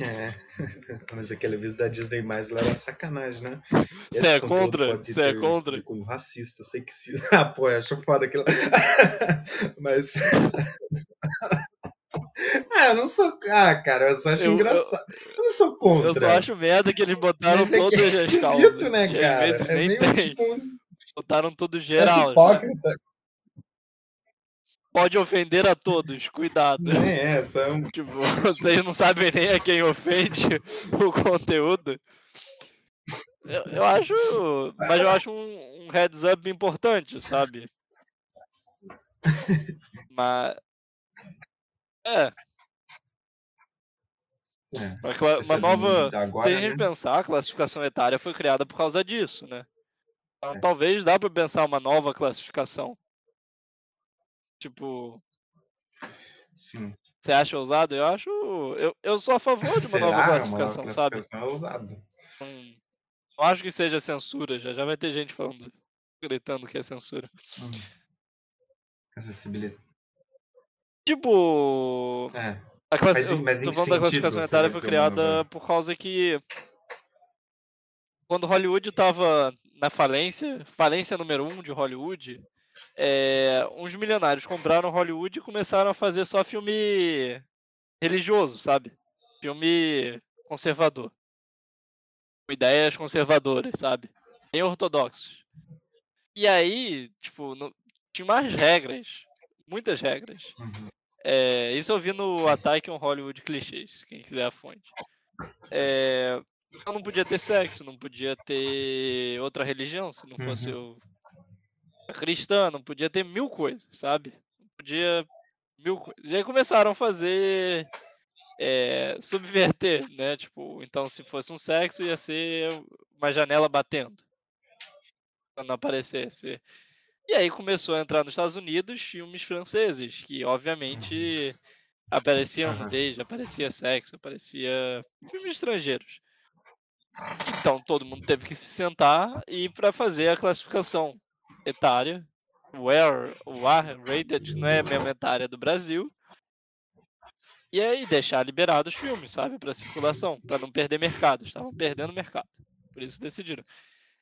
É. Mas aquele aviso da Disney mais lá era sacanagem, né? Você é contra? Você é contra? De cunho racista, sei que sim. Ah, pô, eu acho foda aquilo. Mas. ah, eu não sou. Ah, cara, eu só acho Eu- eu- engraçado. Eu, não sou contra. Eu só acho merda que eles botaram Mas é é as esquisito, causas. né, às cara? É meio tem. tipo. Botaram tudo geral. já. hipócrita. Pode ofender a todos, cuidado. Nem é, só é um. Tipo, vocês não sabem nem a quem ofende o conteúdo. Eu, eu acho. Mas eu acho um, um heads up importante, sabe? Mas. É. É, Uma, essa uma nova. Agora, Se a gente né? pensar, a classificação etária foi criada por causa disso, né? Então, É. talvez dá pra pensar uma nova classificação. Tipo, Sim. você acha ousado? Eu acho. Eu, eu sou a favor de uma Será? nova Uma classificação, sabe? classificação é ousado. Não, não acho que seja censura, já, já vai ter gente falando, gritando que é censura. Hum. Acessibilidade. Tipo, É. a. Mas mas em eu tô que falando da classificação etária foi criada nova- por causa que quando Hollywood tava na falência, falência número um de Hollywood, é, uns milionários compraram Hollywood e começaram a fazer só filme religioso, sabe? Filme conservador. Com ideias conservadoras, sabe? Bem ortodoxos. E aí, tipo, não- tinha mais regras. Muitas regras. Uhum. É, isso eu vi no Attack on Hollywood Clichês, quem quiser a fonte. É, não podia ter sexo, não podia ter outra religião, se não fosse o a cristã, não podia ter mil coisas, sabe? Não podia mil coisas. E aí começaram a fazer é, subverter, né? Tipo, então se fosse um sexo ia ser uma janela batendo quando aparecesse. E aí começou a entrar nos Estados Unidos filmes franceses, que obviamente apareciam nudez, aparecia sexo, aparecia filmes estrangeiros. Então todo mundo teve que se sentar e para fazer a classificação etária, o R, o R-rated, não é a mesma etária do Brasil. E aí deixar liberados os filmes, sabe, para circulação, para não perder mercado. Estavam perdendo mercado. Por isso decidiram.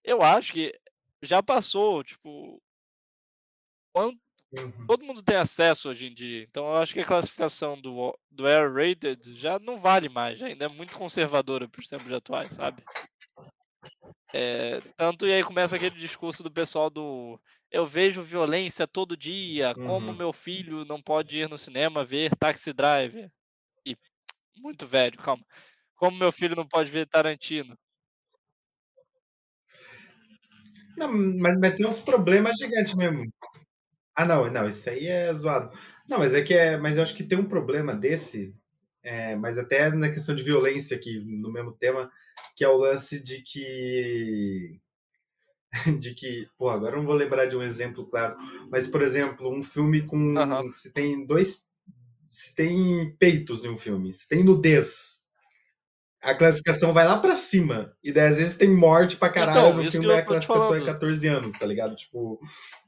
Eu acho que já passou, tipo. Quanto, Uhum. todo mundo tem acesso hoje em dia. Então eu acho que a classificação do, do R-rated já não vale mais, já ainda é muito conservadora para os tempos atuais, sabe? É, tanto e aí começa aquele discurso do pessoal do eu vejo violência todo dia, como Uhum. meu filho não pode ir no cinema ver Taxi Driver? E muito velho, calma. Como meu filho não pode ver Tarantino? Não, mas, mas tem uns problemas gigantes mesmo. Ah, não, não, isso aí é zoado. Não, mas é que é, mas eu acho que tem um problema desse, é, mas até na questão de violência aqui, no mesmo tema, que é o lance de que de que, pô, agora não vou lembrar de um exemplo claro, mas por exemplo, um filme com Aham. se tem dois se tem peitos em um filme, se tem nudez, a classificação vai lá pra cima. E daí às vezes tem morte pra caralho Então, no filme, a classificação é falando. 14 anos, tá ligado? Tipo,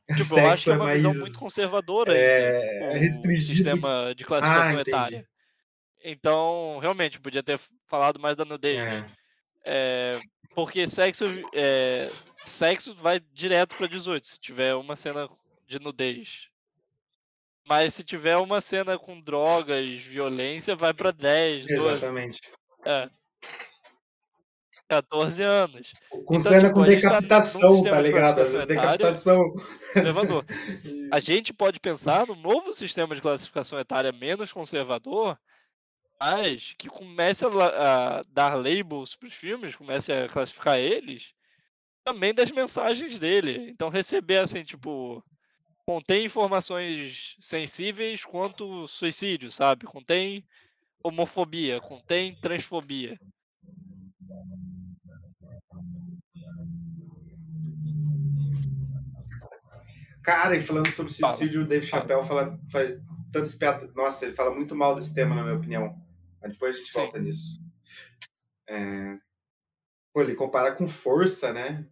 Tipo, eu acho sexo que é é uma mais visão muito conservadora é, o restringido. sistema de Ah, classificação entendi. etária. Então, realmente, podia ter falado mais da nudez. É. É, porque sexo, é, sexo vai direto pra 18, se tiver uma cena de nudez. Mas se tiver uma cena com drogas, violência, vai pra 10, 12. Exatamente. É. 14 anos. Com Então, cena tipo, com tá decapitação, tá de ligado? Às vezes decapitação. conservador. A gente pode pensar num novo sistema de classificação etária menos conservador, que comece a, a dar labels para os filmes, comece a classificar eles também das mensagens dele. Então receber assim, tipo, contém informações sensíveis quanto suicídio, sabe? Contém homofobia, contém transfobia. Cara, e falando sobre Fala, suicídio, o Dave fala. Chappelle fala, faz tantas piadas. Nossa, ele fala muito mal desse tema, na minha opinião. Mas depois a gente Sim. volta nisso. É... Pô, ele compara com força, né?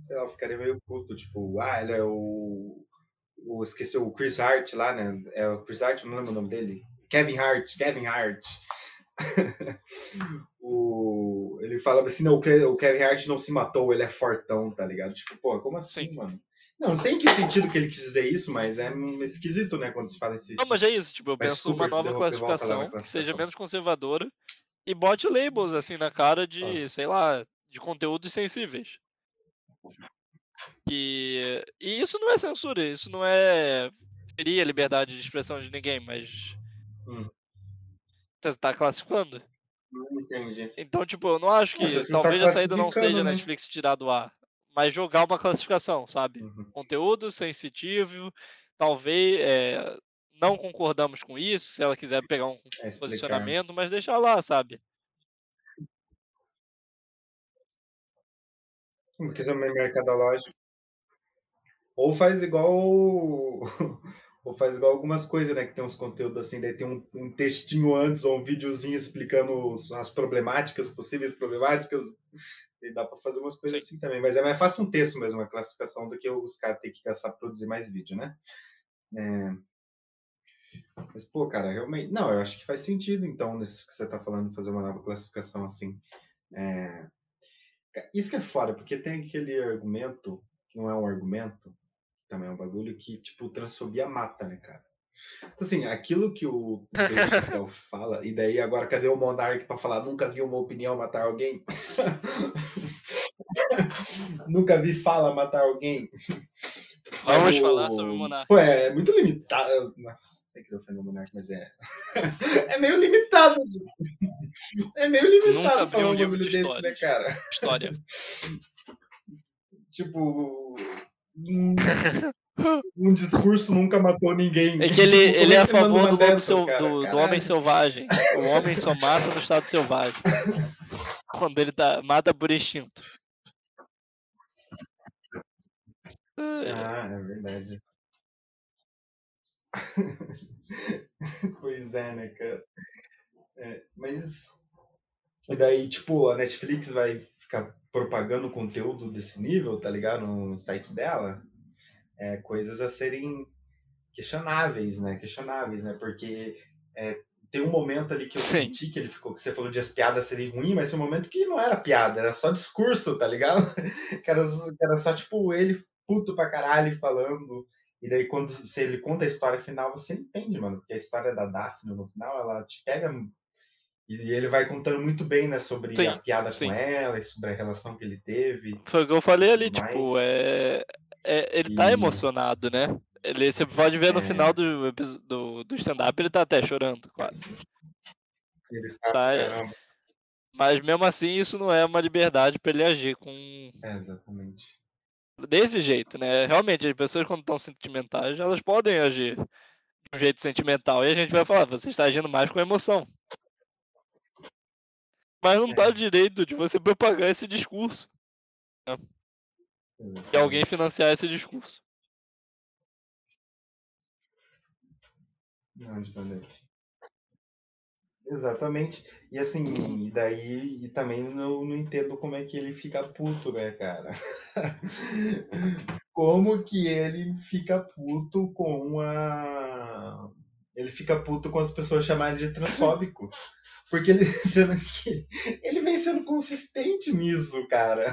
Sei lá, eu ficaria meio puto. Tipo, ah, ele é o. o esqueci o Chris Hart lá, né? É o Chris Hart, não lembro o nome dele. Kevin Hart, Kevin Hart. o... Ele fala assim, não, o Kevin Hart não se matou, ele é fortão, tá ligado? Tipo, pô, como assim, Sim. mano? Não, sei em que sentido que ele quis dizer isso, mas é esquisito, né, quando se fala isso. Não, mas é isso, tipo, eu Mas penso desculpa uma nova classificação, que seja menos conservadora e bote labels assim na cara de, Nossa. sei lá, de conteúdos sensíveis. Que e isso não é censura, isso não é ferir a liberdade de expressão de ninguém, mas Hum. você está classificando. Não entendi. Então, tipo, eu não acho que você tá talvez a saída não seja a né? Netflix tirar do ar, mas jogar uma classificação, sabe? Uhum. conteúdo sensitivo, talvez é, não concordamos com isso, se ela quiser pegar um É posicionamento, mas deixar lá, sabe? Uma questão mercadológica. Ou faz igual. Ou faz igual algumas coisas, né? Que tem uns conteúdos assim, daí tem um, um textinho antes ou um videozinho explicando as problemáticas, possíveis problemáticas. E dá pra fazer umas coisas Sim. assim também. Mas é mais fácil um texto mesmo, uma classificação, do que os caras terem que gastar pra produzir mais vídeo, né? É. Mas, pô, cara, realmente. Não, eu acho que faz sentido, então, nisso que você tá falando, fazer uma nova classificação assim. É, Isso que é foda, porque tem aquele argumento, que não é um argumento, também é um bagulho, que, tipo, transfobia mata, né, cara? Então, assim, aquilo que o fala, e daí agora cadê o Monark pra falar nunca vi uma opinião matar alguém? nunca vi fala matar alguém? Vamos o- falar sobre o Monark. Pô, é muito limitado. Nossa, sem querer ofender o Monark, mas é. é meio limitado. assim. É meio limitado falar um livro de desse, né, histórias. cara? História. Tipo. Um, discurso nunca matou ninguém. É que ele, Tipo, ele é a você manda favor do, dessa, seu- do, do homem selvagem. O homem só mata no estado selvagem. Quando ele tá, mata por instinto. É, Ah, é verdade. pois é, né, cara? É, mas. E daí, tipo, a Netflix vai ficar propagando conteúdo desse nível, tá ligado? No site dela. É, coisas a serem questionáveis, né? Questionáveis, né? Porque é, tem um momento ali que eu Sim. senti que ele ficou, que você falou de as piadas serem ruins, mas tem um momento que não era piada, era só discurso, tá ligado? Que era, que era só, tipo, ele puto pra caralho falando. E daí, quando se ele conta a história final, você entende, mano. Porque a história da Daphne no final, ela te pega. E ele vai contando muito bem, né, sobre Sim, a piada sim. com ela e sobre a relação que ele teve. Foi o que eu falei ali, Tudo tipo, é, é- ele tá E- emocionado, né? Ele, você pode ver no É. final do, do, do stand-up, ele tá até chorando, quase. Ele tá, Tá, é. Mas mesmo assim, isso não é uma liberdade pra ele agir com É, exatamente. desse jeito, né? Realmente, as pessoas quando estão sentimentais, elas podem agir de um jeito sentimental. E a gente vai falar, você está agindo mais com emoção. Mas não dá É. direito de você propagar esse discurso. E alguém financiar esse discurso. Exatamente. E assim, e daí e também não, não entendo como é que ele fica puto, né, cara? Como que ele fica puto com a. Ele fica puto com as pessoas chamarem de transfóbico. Porque ele, sendo que, ele vem sendo consistente nisso, cara.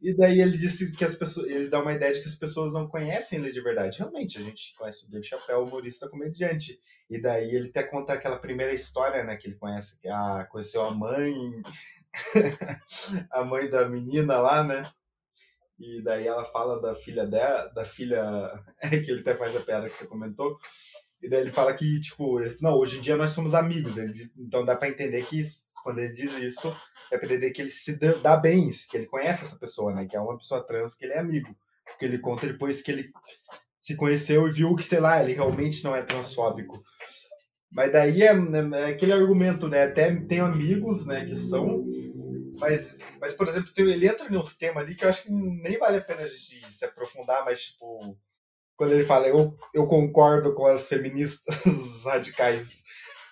E daí ele disse que as pessoas. Ele dá uma ideia de que as pessoas não conhecem ele de verdade. Realmente, a gente conhece o Dave Chappelle, humorista comediante. E daí ele até conta aquela primeira história, né, que ele conhece, a, conheceu a mãe, a mãe da menina lá, né? E daí ela fala da filha dela, da filha, é que ele até faz a piada que você comentou. E daí ele fala que, tipo, ele, não, hoje em dia nós somos amigos. Ele diz- então dá pra entender que quando ele diz isso, é pra entender que ele se dá, bem, que ele conhece essa pessoa, né? Que é uma pessoa trans que ele é amigo. Porque ele conta depois que ele se conheceu e viu que, sei lá, ele realmente não é transfóbico. Mas daí é, é aquele argumento, né? Até tenho amigos, né, que são, mas, mas por exemplo, tem, ele entra em uns temas ali que eu acho que nem vale a pena a gente se aprofundar, mas tipo, quando ele fala, eu, eu concordo com as feministas radicais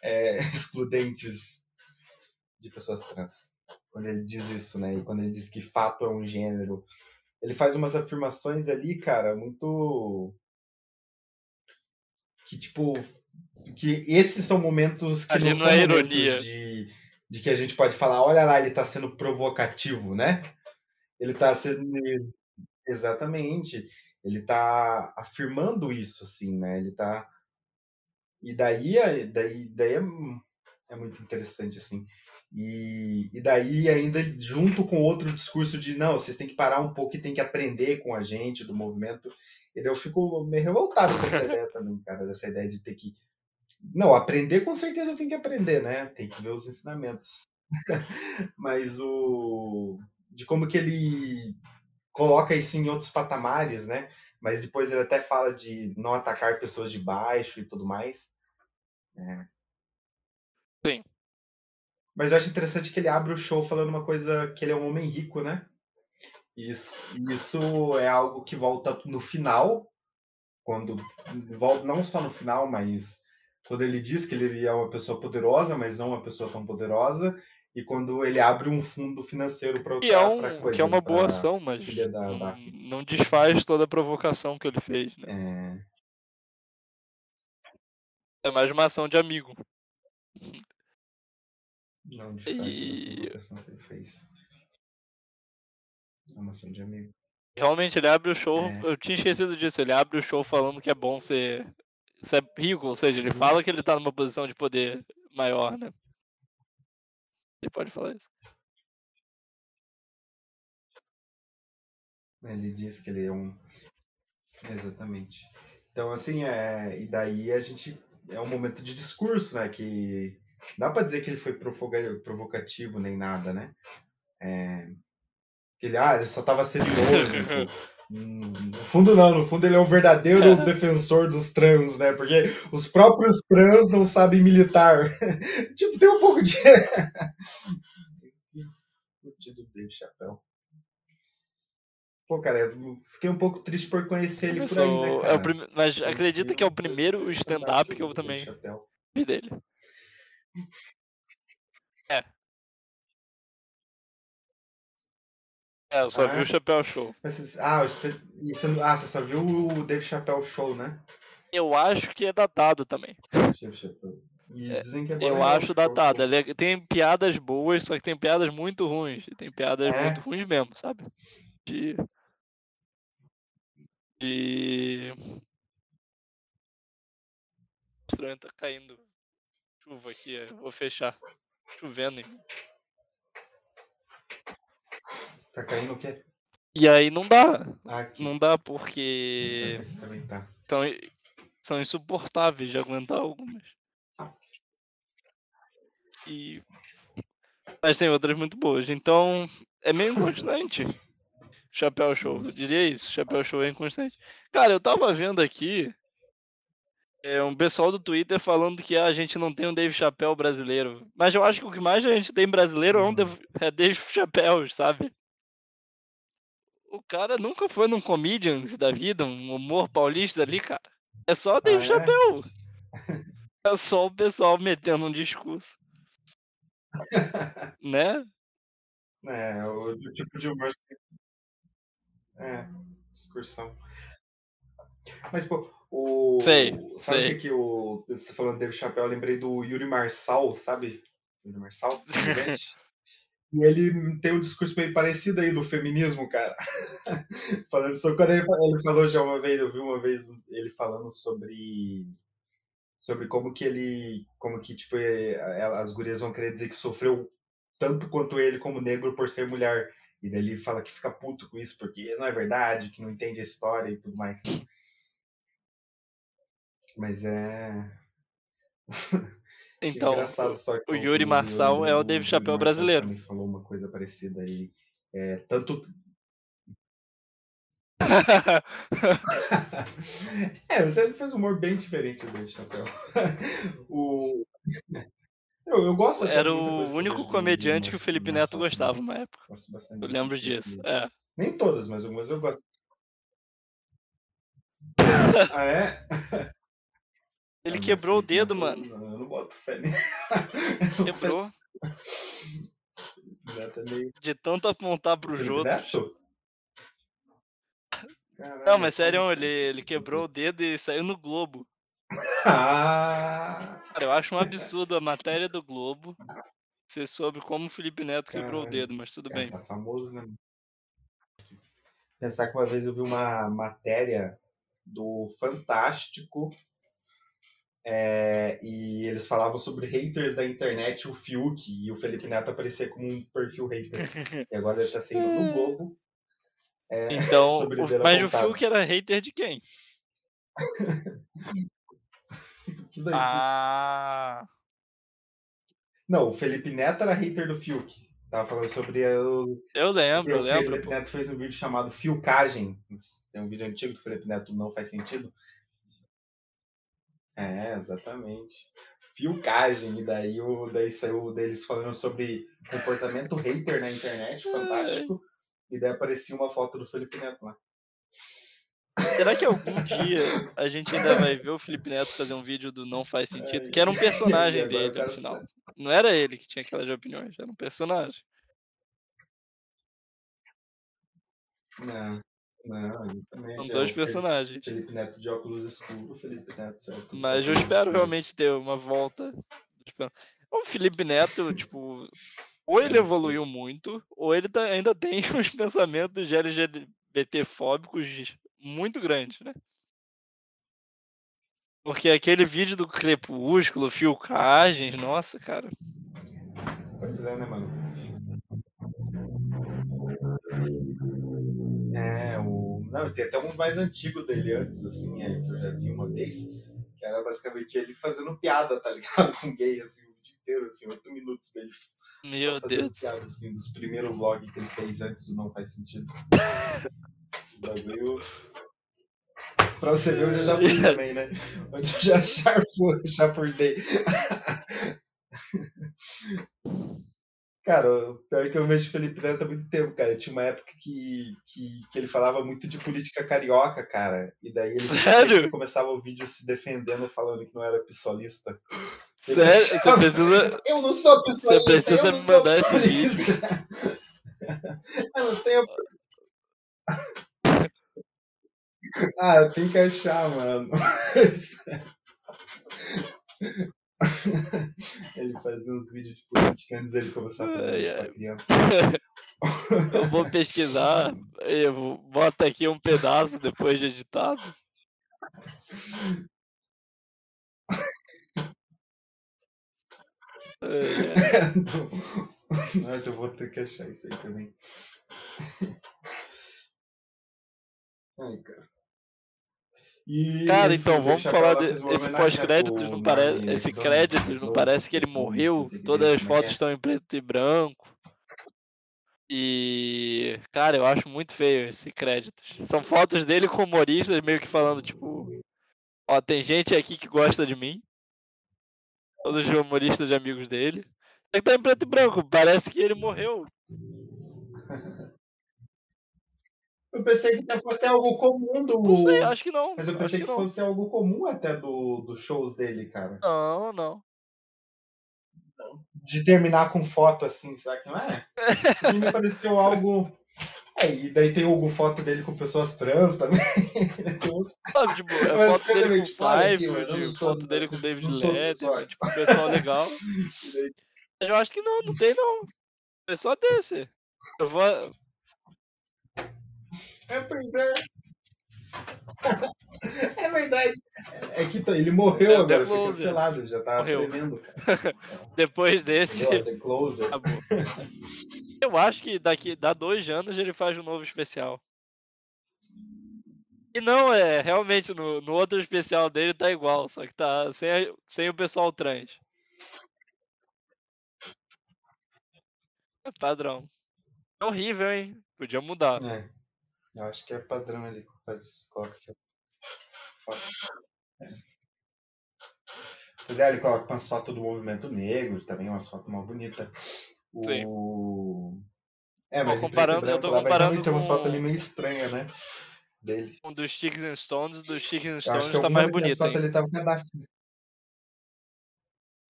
é, excludentes de pessoas trans. Quando ele diz isso, né? E quando ele diz que fato é um gênero, ele faz umas afirmações ali, cara, muito. Que, tipo. Que esses são momentos que Ali não não são é momentos ironia. de, de que a gente pode falar, olha lá, ele tá sendo provocativo, né? Ele tá sendo. Exatamente. Ele tá afirmando isso, assim, né? Ele tá. E daí, é- daí, daí é, é muito interessante, assim. E, e daí ainda junto com outro discurso de não, vocês têm que parar um pouco e tem que aprender com a gente do movimento. E daí eu fico meio revoltado com essa ideia também, cara, dessa ideia de ter que. Não, aprender com certeza tem que aprender, né? Tem que ver os ensinamentos. Mas o. De como que ele coloca isso em outros patamares, né? Mas depois ele até fala de não atacar pessoas de baixo e tudo mais. É. Sim. Mas eu acho interessante que ele abre o show falando uma coisa que ele é um homem rico, né? Isso, isso é algo que volta no final, quando volta não só no final, mas quando ele diz que ele é uma pessoa poderosa, mas não uma pessoa tão poderosa, e quando ele abre um fundo financeiro para Que é, um, coisa, que é uma boa ação, mas filha da não, não desfaz toda a provocação que ele fez, né? É, É mais uma ação de amigo. não desfaz toda a E- provocação que ele fez. É uma ação de amigo. Realmente, ele abre o show. É. Eu tinha esquecido disso. Ele abre o show falando que é bom ser, ser rico, ou seja, ele fala que ele tá numa posição de poder maior, né? Ele pode falar isso. Ele diz que ele é um. Exatamente. Então, assim, é... e daí a gente. É um momento de discurso, né? Que dá pra dizer que ele foi provoca- provocativo nem nada, né? É... Ele, ah, ele só tava sendo irônico. No fundo, não. No fundo, ele é um verdadeiro defensor dos trans, né? Porque os próprios trans não sabem militar. tipo, tem um pouco de. Chapéu. Pô, cara, eu fiquei um pouco triste por conhecer ele por aí, né, Começou- cara? é o prime- Mas acredita que é o primeiro stand-up que eu também vi dele. É, eu só vi Ah. o Chapéu Show. Ah, ah, você só viu o Dave Chappelle Show, né? Eu acho que é datado também. Que é Eu boleiro, acho datado. Ele é- tem piadas boas, só que tem piadas muito ruins. Tem piadas É? muito ruins mesmo, sabe? De. De. Estranho, tá caindo chuva aqui. eu Vou fechar. Chovendo. em mim. Tá caindo o quê? E aí não dá. Aqui. Não dá porque são, são insuportáveis de aguentar algumas. E. Mas tem outras muito boas. Então é meio inconstante. Chapéu Show. Eu diria isso. Chapéu Show é inconstante. Cara, eu tava vendo aqui. É, um pessoal do Twitter falando que ah, a gente não tem um Dave Chapéu brasileiro. Mas eu acho que o que mais a gente tem brasileiro é um. Dave- é Dave Chapéus, sabe? O cara nunca foi num Comedians da vida, um humor paulista ali, cara. É só o Dave é? Chapéu. É só o pessoal metendo um discurso. né? É, o, tipo de humor. É, excursão. Mas, pô, o. Sei, Sabe sei. o que, que o. Você falando Dave Chappelle, eu lembrei do Yuri Marçal, sabe? Yuri Marçal? E ele tem um discurso meio parecido aí do feminismo, cara. falando sobre. Ele, ele falou já uma vez, eu vi uma vez ele falando sobre. Sobre como que ele. Como que, tipo, é, as gurias vão querer dizer que sofreu tanto quanto ele como negro por ser mulher. E daí ele fala que fica puto com isso, porque não é verdade, que não entende a história e tudo mais. Mas é. Então, o Yuri Marçal é o Chappelle Marçal brasileiro. também falou uma coisa parecida aí. É, tanto. é, ele fez um humor bem diferente do Dave Chappelle. o... eu, eu gosto Era o único comediante que o Felipe Marçal Neto gostava uma época. Gosto bastante Eu lembro disso. É. Nem todas, mas algumas eu gosto. ah, é? Ele Ah, quebrou o dedo, mano. Não, eu não boto fé nisso. Quebrou meio. de tanto apontar outros. Neto? Caralho, Não, mas sério, ele, ele quebrou o dedo e saiu no Globo. Ah! Cara, eu acho um absurdo a matéria do Globo ser sobre como o Felipe Neto quebrou o Caralho. dedo, mas tudo bem. tá famoso, né? Pensar que uma vez eu vi uma matéria do Fantástico é, e eles falavam sobre haters da internet, o Fiuk, e o Felipe Neto aparecia como um perfil hater. E agora ele tá saindo no Globo. é, Então, o- o mas o. Fiuk era hater de quem? Que Ah, Não, o Felipe Neto era hater do Fiuk. Tava falando sobre o, eu lembro, eu o lembro. Felipe pô. Neto fez um vídeo chamado Fiukagem. Tem um vídeo antigo do Felipe Neto, não faz sentido. É, exatamente. Fiukagem. E daí, o, daí saiu deles falando sobre comportamento hater na internet, fantástico. E daí aparecia uma foto do Felipe Neto lá. Será que algum dia a gente ainda vai ver o Felipe Neto fazer um vídeo do Não Faz Sentido? Que era um personagem dele, cara afinal. Não era ele que tinha aquelas opiniões, era um personagem. Não, não, exatamente. São é dois Fe- personagens. Felipe Neto de óculos escuros, Felipe Neto certo? Mas eu espero realmente ter uma volta. Tipo, O Felipe Neto, tipo, ou ele evoluiu muito, ou ele tá- ainda tem uns pensamentos LGBT-fóbicos muito grandes, né? Porque aquele vídeo do Crepúsculo, Filcagens, nossa, cara. Pois é, né, mano? É, o. Não, tem até uns mais antigos dele antes, assim, é, que eu já vi uma vez, que era basicamente ele fazendo piada, tá ligado? Com gay, assim, o dia inteiro, assim, oito minutos dele. Meu Deus piada, assim, dos primeiros vlogs que ele fez antes do Não Faz Sentido. O bagulho. Pra você ver onde eu já fui também, né? Onde eu já charfou, já furdei. Cara, o pior é que eu vejo o Felipe Neto há muito tempo, cara. Tinha uma época que, que, que ele falava muito de política carioca, cara. E daí ele Sério? começava o vídeo se defendendo, falando que não era pissolista. Ele Sério, você achava- precisa. Eu não sou pissolista, precisa eu não me mandar esse pissolista. eu não tenho... Ah, tem que achar, mano. ele fazia uns vídeos de política antes dele começar a fazer ai. pra criança. Eu vou pesquisar, eu vou- bota aqui um pedaço depois de editado. Ai. Nossa, eu vou ter que achar isso aí também. Ai, cara. E Cara, então vamos falar Chappelle de, pós-créditos pro não parece, esse créditos não parece que ele morreu, todas as é que fotos é? estão em preto e branco. E cara, eu acho muito feio esse créditos. São fotos dele com humoristas meio que falando tipo, ó, tem gente aqui que gosta de mim. Todos os humoristas de amigos dele. Só que tá em preto e branco, parece que ele morreu. Eu pensei que fosse algo comum do. Não sei, acho que não. Mas eu pensei que que fosse algo comum até do, dos shows dele, cara. Não, não. De terminar com foto assim, será que não é? Me pareceu algo. É, e daí tem alguma foto dele com pessoas trans também. Uns- Sabe, tipo, é Mas foto dele com foto dele com David Letterman, pessoal. tipo, um pessoal legal. daí- eu acho que não, não tem não. É só desse. Eu vou. É, pois é. É verdade. É que tá- ele morreu É agora, foi cancelado, já tava Morreu. tremendo, cara. Depois desse. The Closer. Eu acho que daqui dá dois anos ele faz um novo especial. E não, é, realmente, no, no outro especial dele tá igual, só que tá sem, sem o pessoal trans. É padrão. É horrível, hein? Podia mudar. É. Eu acho que é padrão ele faz, coloca essa foto. É. Pois é, ele coloca umas fotos do movimento negro, também umas fotos mal bonitas. Sim. O... É, Pô, mas e comparando- eu branco tô lá, mas comparando tem umas com- fotos ali meio estranhas, né? Dele. Um dos Sticks and Stones, dos Sticks and Eu Stones que tá mais bonito, hein? ele tava com.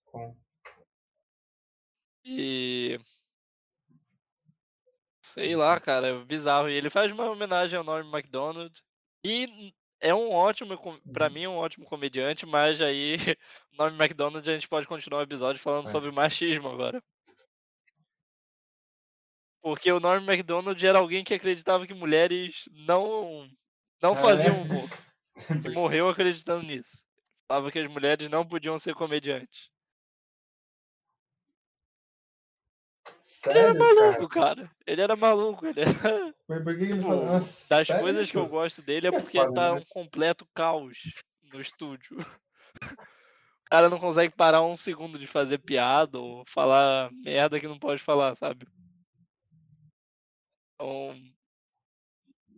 Com... E. Sei lá, cara, é bizarro. E ele faz uma homenagem ao Norm MacDonald. E é um ótimo, com- pra mim, é um ótimo comediante, mas aí, Norm MacDonald, a gente pode continuar o episódio falando É. sobre machismo agora. Porque o Norm MacDonald era alguém que acreditava que mulheres não, não Ah, faziam é? humor. E morreu acreditando nisso. Falava que as mulheres não podiam ser comediantes. Ele era Sério, cara? maluco, cara. Ele era maluco. Ele era... Mas por que ele Tipo, falou? Nossa, Das sério coisas que eu isso? gosto dele é Isso é porque tá né? um completo caos no estúdio. O cara não consegue parar um segundo de fazer piada ou falar merda que não pode falar, sabe? Então,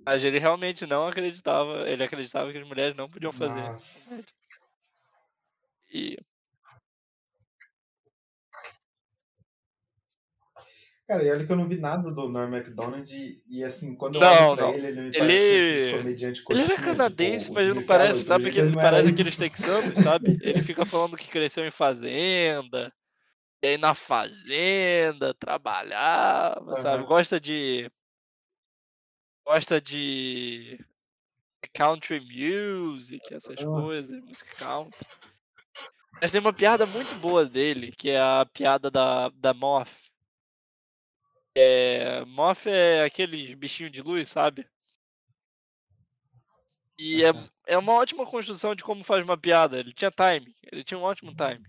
mas ele realmente não acreditava. Ele acreditava que as mulheres não podiam fazer. Nossa. E Cara, e olha que eu não vi nada do Norm MacDonald e, e, assim, quando eu Não, olho pra não. ele, ele me Ele- parece esses comediantes ele coxinha, canadense, tipo, mas ele não parece, sabe? Que ele não parece aqueles texanos, sabe? Ele fica falando que cresceu em fazenda, e aí na fazenda trabalhava, sabe? Aham. Gosta de. Gosta de. country music, essas Ah. coisas, música country. Mas tem uma piada muito boa dele, que é a piada da, da Moth. É, Moth é aqueles bichinhos de luz, sabe? E é, é uma ótima construção de como faz uma piada. Ele tinha time, ele tinha um ótimo time.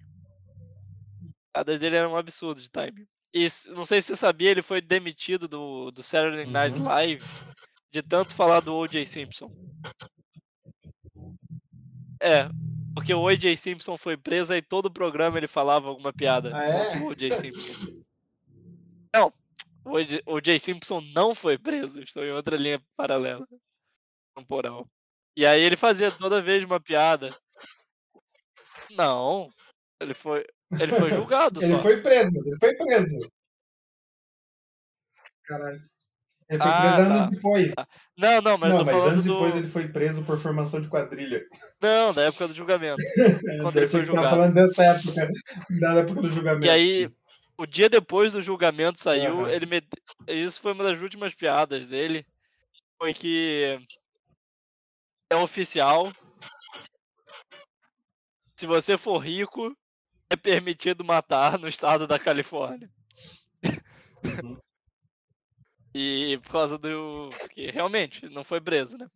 As piadas dele eram um absurdo de time. E não sei se você sabia, ele foi demitido do, do Saturday Night Uhum. Live de tanto falar do O.J. Simpson. É, porque o O.J. Simpson foi preso e todo o programa ele falava alguma piada Ah, é? o O.J. Simpson. Não, o. O.J. Simpson não foi preso, estou em outra linha paralela. Temporal. E aí ele fazia toda vez uma piada. Não, ele foi, ele foi julgado Ele só. foi preso, mas ele foi preso. Caralho. Ele foi Ah, preso tá. anos depois. Não, não, mas não, mas anos do... depois ele foi preso por formação de quadrilha. Não, da época do julgamento. Quando ele foi julgado. falando dessa época, da época do julgamento. E aí. O dia depois do julgamento saiu, Aham. ele. Isso foi uma das últimas piadas dele. Foi que é oficial. Se você for rico, é permitido matar no estado da Califórnia. Uhum. E por causa do. Porque realmente não foi preso, né?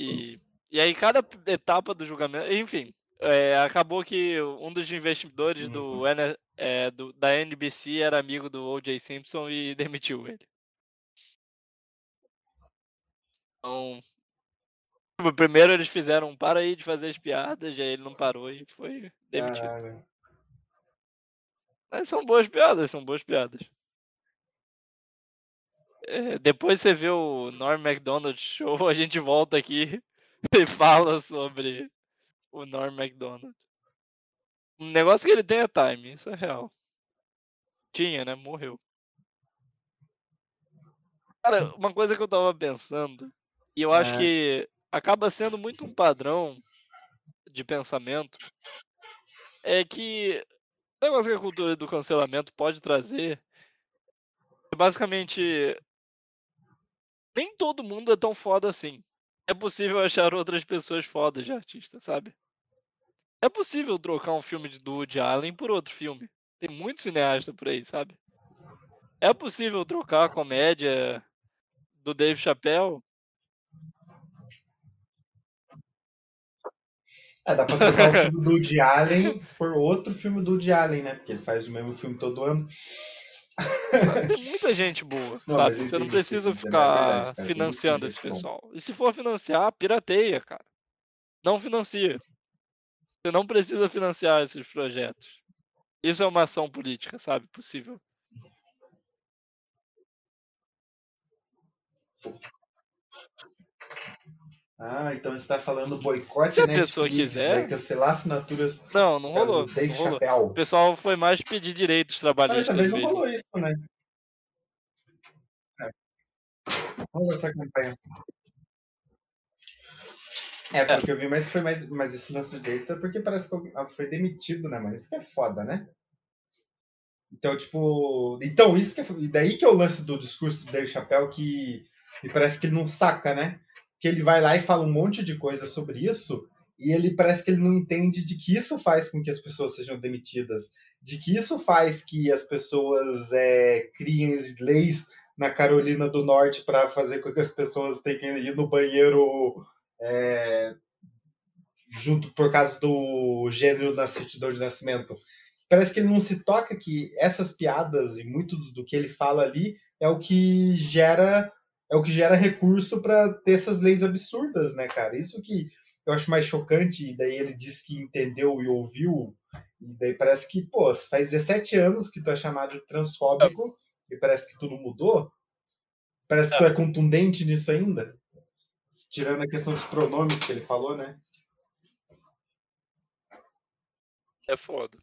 E, e aí cada etapa do julgamento. Enfim, é, acabou que um dos investidores do, Uhum. É, do- da NBC era amigo do O.J. Simpson e demitiu ele. Então. tipo, Primeiro eles fizeram para aí de fazer as piadas, e aí ele não parou e foi demitido. Caralho. Mas são boas piadas, são boas piadas. É, depois você vê o Norm MacDonald Show, a gente volta aqui e fala sobre o Norm MacDonald. Um negócio que ele tem é time, isso é real. Tinha, né? Morreu. Cara, uma coisa que eu tava pensando, e eu acho É. que acaba sendo muito um padrão de pensamento, é que o negócio que a cultura do cancelamento pode trazer é basicamente nem todo mundo é tão foda assim. É possível achar outras pessoas fodas de artista, sabe? É possível trocar um filme de do Woody Allen por outro filme. Tem muito cineasta por aí, sabe? É possível trocar a comédia do Dave Chappelle. É, dá pra trocar o filme do Woody Allen por outro filme do Woody Allen, né? Porque ele faz o mesmo filme todo ano. Tem muita gente boa, Não, sabe? Você não precisa ficar verdade, financiando esse pessoal. E se for financiar, pirateia, cara. Não financia. Você não precisa financiar esses projetos. Isso é uma ação política, sabe? Possível. Ah, então você tá falando boicote Se a Netflix, pessoa quiser- vai cancelar assinaturas Não, não rolou. Dave Não rolou. O pessoal foi mais pedir direitos Mas trabalhistas dessa vez não rolou isso, né? É. Rolou essa campanha. É, porque eu vi, mas foi mais. Mas esse lance de direitos é porque parece que ah, foi demitido, né, mano? Isso que é foda, né? Então, tipo. Então, isso que é. Daí que é o lance do discurso do Dave Chappelle que me parece que ele não saca, né? Que ele vai lá e fala um monte de coisa sobre isso, e ele parece que ele não entende de que isso faz com que as pessoas sejam demitidas, de que isso faz que as pessoas é, criem leis na Carolina do Norte para fazer com que as pessoas tenham que ir no banheiro é, junto por causa do gênero na certidão de nascimento. Parece que ele não se toca que essas piadas e muito do- que ele fala ali é o que gera é o que gera recurso para ter essas leis absurdas, né, cara? Isso que eu acho mais chocante, e daí ele diz que entendeu e ouviu, e daí parece que, pô, faz 17 anos que tu é chamado de transfóbico, e parece que tu não mudou, parece que tu é contundente nisso ainda, tirando a questão dos pronomes que ele falou, né? É foda.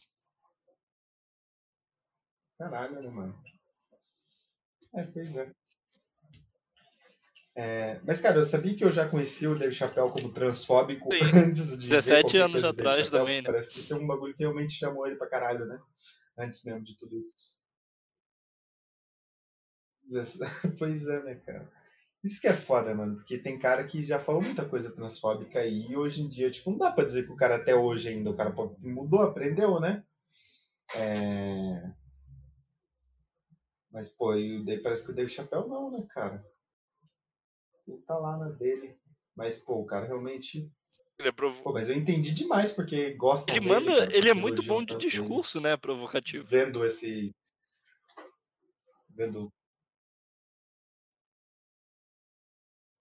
Caralho, né, mano? É, pois é. É, mas, cara, eu sabia que eu já conhecia o Dave Chappelle como transfóbico Sim. antes de. ver 17 qualquer anos atrás também, né? Parece que isso é um bagulho que realmente chamou ele pra caralho, né? Antes mesmo de tudo isso. Pois é, né, cara? Isso que é foda, mano, porque tem cara que já falou muita coisa transfóbica aí, e hoje em dia, tipo, não dá pra dizer que o cara até hoje ainda, o cara mudou, aprendeu, né? É... Mas, pô, e daí parece que o Dave Chappelle não, né, cara? Ele tá lá na dele. Mas, pô, o cara realmente. Ele, é provo- Pô, mas eu entendi demais porque gostam ele dele, manda. cara, Ele é muito bom de discurso, né? Provocativo. Vendo esse. Vendo.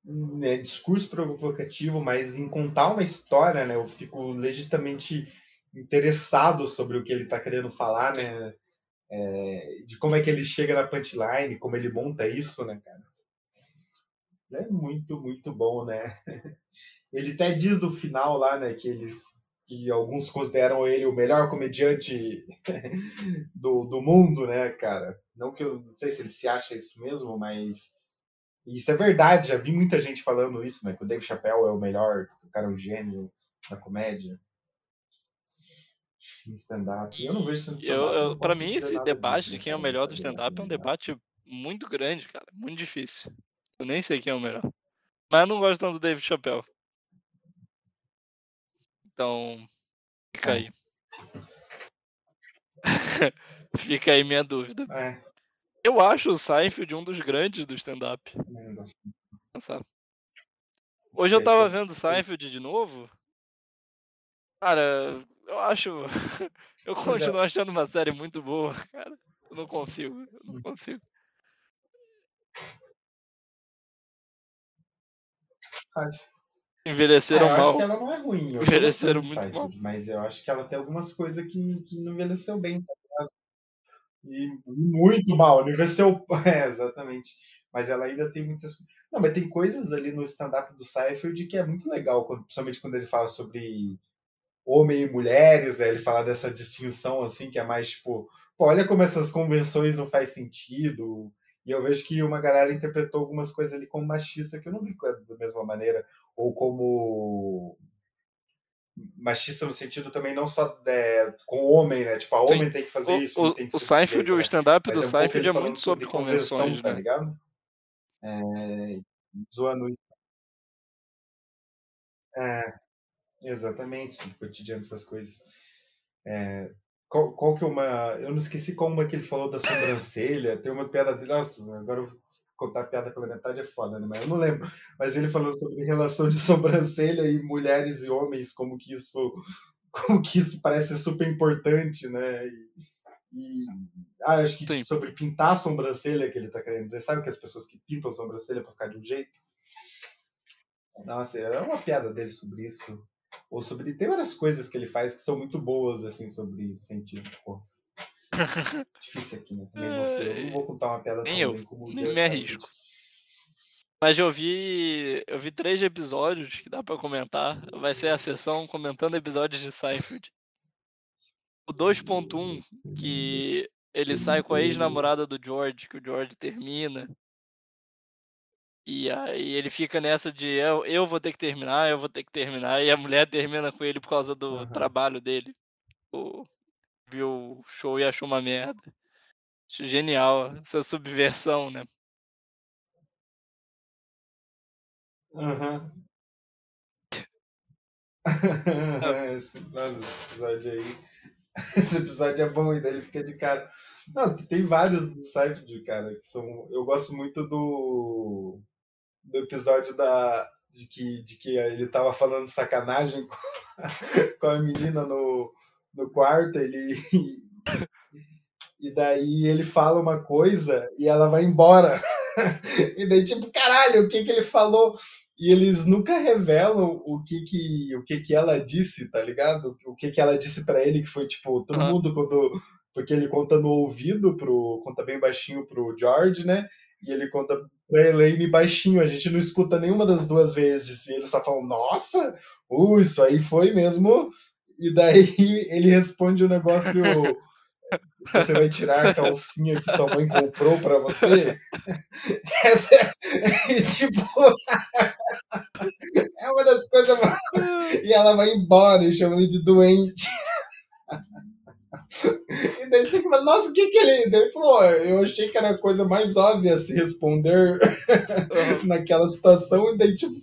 Hum, É discurso provocativo, mas em contar uma história, né? Eu fico legitimamente interessado sobre o que ele tá querendo falar, né? É, de como é que ele chega na punchline, como ele monta isso, né, cara? É muito, muito bom, né? Ele até diz no final lá, né, que ele que alguns consideram ele o melhor comediante do, do mundo, né, cara? Não que eu não sei se ele se acha isso mesmo, mas isso é verdade. Já vi muita gente falando isso, né? Que o Dave Chappelle é o melhor, que o cara é um gênio da comédia. Stand-up. Eu não vejo Eu, stand-up. eu, não pra mim, esse debate disso, de né, quem é o melhor do saber stand-up é um nada. debate muito grande, cara. Muito difícil. Eu nem sei quem é o melhor. Mas eu não gosto tanto do David Chappelle. Então, fica É. aí. Fica aí minha dúvida. É. Eu acho o Seinfeld um dos grandes do stand-up. Hoje eu tava vendo Seinfeld de novo. Cara, eu acho. Eu é. continuo achando uma série muito boa, cara. Eu não consigo. Eu não consigo. Acho- Envelheceram Ah, eu acho mal. que ela não é ruim. Eu Envelheceram muito mal. Seinfeld, Mas eu acho que ela tem algumas coisas que, que não envelheceu bem, tá? E muito mal. Envelheceu. É, exatamente. Mas ela ainda tem muitas. Não, mas tem coisas ali no stand-up do Seinfeld que é muito legal, quando- principalmente quando ele fala sobre homem e mulheres, né? ele fala dessa distinção assim, que é mais tipo, olha como essas convenções não faz sentido. E eu vejo que uma galera interpretou algumas coisas ali como machista que eu não vi da mesma maneira, ou como machista no sentido também não só é, com o homem, né? Tipo, a Sim. homem tem que fazer O, isso, o, tem que o Seinfeld, o né? stand-up do é um Seinfeld é muito sobre convenção, convenções, tá né? ligado? É, zoando isso. É, exatamente, sobre o cotidiano dessas coisas. É, qual, qual que é uma. Eu não esqueci qual uma que ele falou da sobrancelha. Tem uma piada dele. Nossa, agora eu contar piada pela metade é foda, né? Mas eu não lembro. Mas ele falou sobre relação de sobrancelha e mulheres e homens, como que isso, como que isso parece ser super importante, né? E, e- ah, acho que Sim. sobre pintar a sobrancelha que ele tá querendo dizer. Sabe que as pessoas que pintam a sobrancelha pra ficar de um jeito? Nossa, é uma piada dele sobre isso. Ou sobre. Tem várias coisas que ele faz que são muito boas, assim, sobre sentido. Pô, difícil aqui, né? Também não, sei, eu não vou contar uma piada Nem eu, como nem Deus me sabe. arrisco. Mas eu vi. Eu vi três episódios que dá pra comentar. Vai ser a sessão comentando episódios de Seinfeld. O 2.1, que ele sai com a ex-namorada do George, que o George termina. E aí ele fica nessa de eu, eu vou ter que terminar, eu vou ter que terminar. E a mulher termina com ele por causa do Aham. trabalho dele. O, viu o show e achou uma merda. Acho genial essa subversão, né? Aham. esse, nossa, esse episódio aí. Esse episódio é bom, e daí ele fica de cara. Não, tem vários do Seinfeld, cara, que são. Eu gosto muito do. do episódio da. De que, de que ele tava falando sacanagem com, com a menina no, no quarto, ele. E daí ele fala uma coisa e ela vai embora. E daí, tipo, caralho, o que que ele falou? E eles nunca revelam o que que, o que, que ela disse, tá ligado? O que que ela disse pra ele, que foi, tipo, todo Aham. mundo quando... Porque ele conta no ouvido, pro, conta bem baixinho pro George, né? E ele conta pra Elaine baixinho. A gente não escuta nenhuma das duas vezes. E eles só falam, nossa, uh, isso aí foi mesmo... E daí ele responde o negócio... Você vai tirar a calcinha que sua mãe comprou pra você? Essa é, e, tipo, é uma das coisas mais... E ela vai embora e chama ele de doente. E daí você fala, nossa, o que que ele... Daí ele falou, "Ó, eu achei que era a coisa mais óbvia se responder naquela situação. E daí, tipo,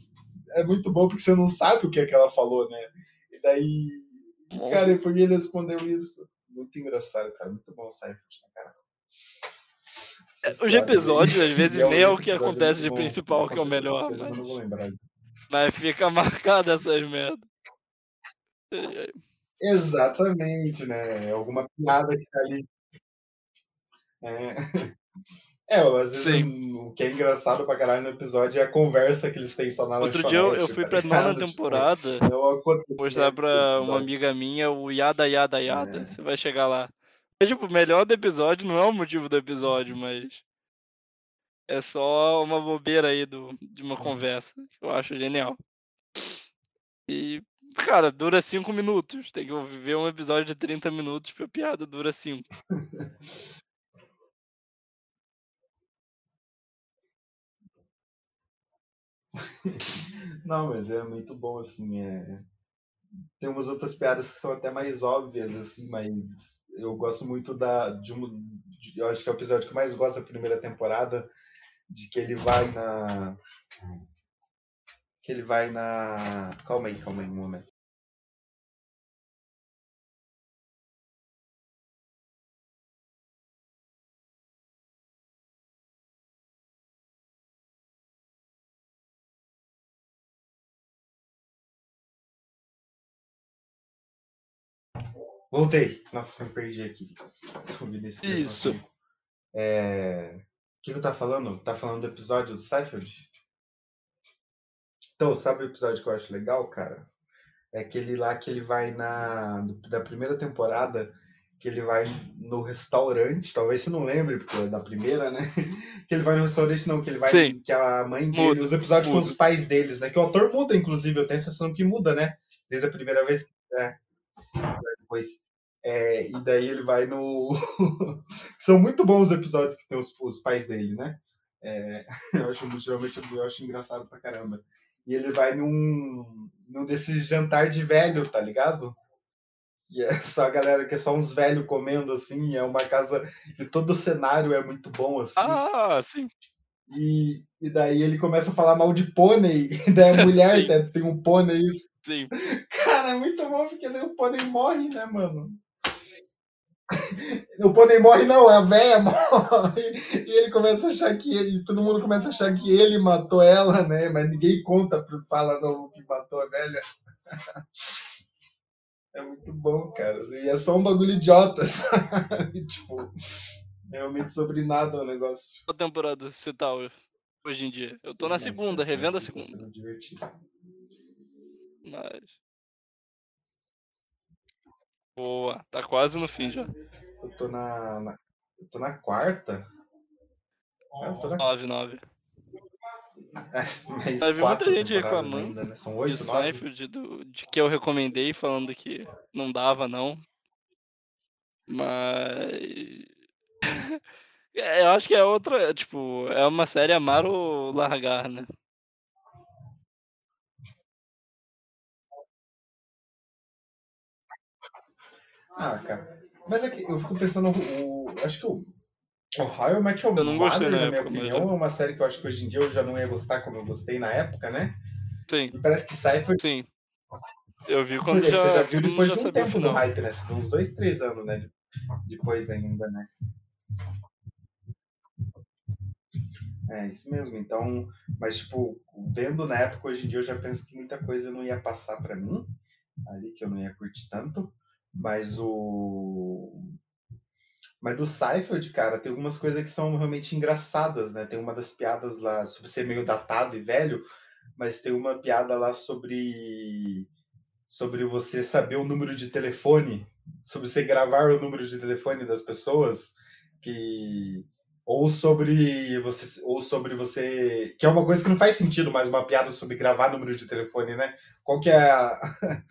é muito bom porque você não sabe o que é que ela falou, né? E daí, cara, e por que ele respondeu isso? Muito engraçado, cara. Muito bom o Seinfeld, né, cara? Essas Os piadas aí. episódios, às vezes, nem é o que acontece de bom. principal que é o melhor, mas, Eu não vou lembrar. mas fica marcado essas merdas. Exatamente, né? Alguma piada que tá ali. É, é às vezes Sim. o que é engraçado pra caralho no episódio é a conversa que eles têm só na Outro dia eu, eu fui tá pra nona ligado? Tipo, temporada um acontecimento mostrar pra uma amiga minha o Yada Yada Yada. É. Você vai chegar lá. É tipo, o melhor do episódio não é o motivo do episódio, mas. É só uma bobeira aí do, de uma Uhum. conversa. que Eu acho genial. E, cara, dura 5 minutos. Tem que ver um episódio de 30 minutos pra piada dura 5. Não, mas é muito bom, assim, é... Tem umas outras piadas que são até mais óbvias, assim, mas eu gosto muito da... De um, de- eu acho que é o episódio que eu mais gosto da primeira temporada, de que ele vai na... Que ele vai na... Calma aí, calma aí, um momento. Voltei. Nossa, me perdi aqui. O Isso. comigo. É... O que eu tá falando? Tá falando do episódio do Seinfeld? Então, sabe o episódio que eu acho legal, cara? É aquele lá que ele vai na. Da primeira temporada, que ele vai no restaurante, talvez você não lembre, porque é da primeira, né? Que ele vai no restaurante, não, que ele vai. Sim. Que a mãe dele. Muda, os episódios com muda. os pais deles, né? Que o autor muda, inclusive, eu tenho a sensação que muda, né? Desde a primeira vez. É. Depois. É, e daí ele vai no. São muito bons os episódios que tem os, os pais dele, né? É, eu acho, geralmente eu acho engraçado pra caramba. E ele vai num, num desses jantar de velho, tá ligado? E é só a galera que é só uns velhos comendo assim, é uma casa. E todo o cenário é muito bom, assim. Ah, sim. E, e daí ele começa a falar mal de pônei, e daí a mulher tem um pônei. Sim. Cara, é muito bom porque o pônei morre, né, mano? O pônei morre, não, a véia morre. E ele começa a achar que ele, todo mundo começa a achar que ele matou ela, né? Mas ninguém conta, fala não, que matou a velha. É muito bom, cara. E é só um bagulho idiota, sabe? Tipo, realmente sobre nada o negócio. Qual temporada você tá hoje em dia? Eu tô na segunda, revendo a tá segunda. Mas. Boa, tá quase no fim já. Eu tô na, na- eu tô na quarta. Ah, Eu tô na 9, 9. É, mas vi muita gente reclamando ainda, né? São de oito, nove. Seinfeld, do, de que eu recomendei, falando que não dava, não. Mas. É, eu acho que é outra. Tipo, é uma série amar ou largar, né? Ah, cara. Mas é que eu fico pensando, o, acho que o, o How I Met Your Eu não gostei Mother, na na minha época, mas opinião, é. é uma série que eu acho que hoje em dia eu já não ia gostar como eu gostei na época, né? Sim, E parece que Cypher sim. Eu vi quando é, já, você já viu depois já de um tempo do final. hype, né? Uns dois, três anos, né? de- Depois ainda, né? É isso mesmo. Então, mas tipo, vendo na época, hoje em dia eu já penso que muita coisa não ia passar pra mim, ali que eu não ia curtir tanto. Mas o. Mas do Seinfeld, cara, tem algumas coisas que são realmente engraçadas, né? Tem uma das piadas lá sobre ser meio datado e velho, mas tem uma piada lá sobre sobre você saber o número de telefone, sobre você gravar o número de telefone das pessoas, que ou sobre você ou sobre você, que é uma coisa que não faz sentido, mas uma piada sobre gravar número de telefone, né? Qual que é a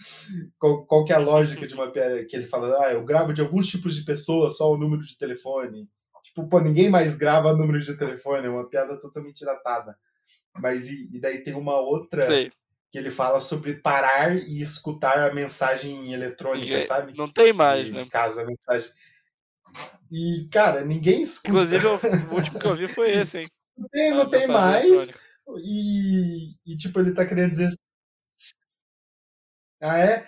qual, qual que é a lógica de uma piada que ele fala, ah, eu gravo de alguns tipos de pessoas só o número de telefone. Tipo, pô, ninguém mais grava número de telefone, é uma piada totalmente datada. Mas e, e daí tem uma outra Sei. que ele fala sobre parar e escutar a mensagem eletrônica, E- sabe? Não tem mais, de, né? de casa, a mensagem. E, cara, ninguém escuta. Inclusive, o último que eu vi foi esse, hein? Não tem, não tem mensagem mais. E, e, tipo, ele tá querendo dizer. Ah, é?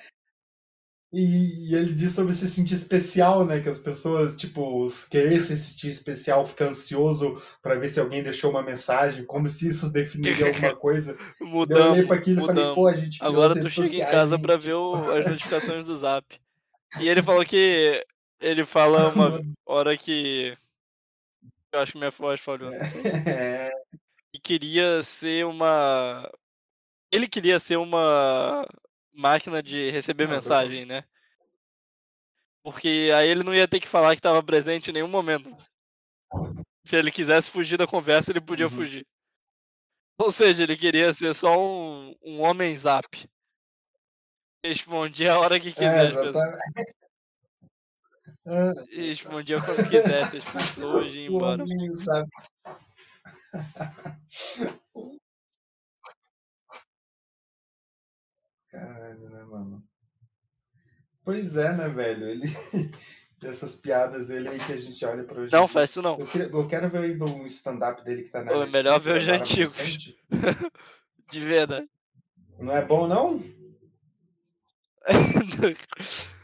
E, e ele diz sobre se sentir especial, né? Que as pessoas, tipo, querer se sentir especial, ficar ansioso pra ver se alguém deixou uma mensagem, como se isso definiria alguma coisa. Daí eu olhei Mudamos, pra aquilo e falei, mudamos. pô, a gente Agora tu chega em sociais, casa hein? pra ver o- as notificações do Zap. E ele falou que ele fala uma hora que eu acho que minha voz falhou. É, E queria ser uma ele queria ser uma máquina de receber mensagem, né? Porque aí ele não ia ter que falar que estava presente em nenhum momento. Se ele quisesse fugir da conversa, ele podia Uhum. fugir. Ou seja, ele queria ser só um, um homem zap. Respondia a hora que é, quisesse. exatamente. Respondia quando quisesse as pessoas e ia embora. homem, sabe? Caralho, né, mano? Pois é, né, velho? Ele. Dessas piadas dele aí que a gente olha pra hoje. Não, faz isso não. Eu, queria- eu quero ver ainda um stand-up dele que tá na é melhor ver os agora antigos. De verdade. Não é bom, não?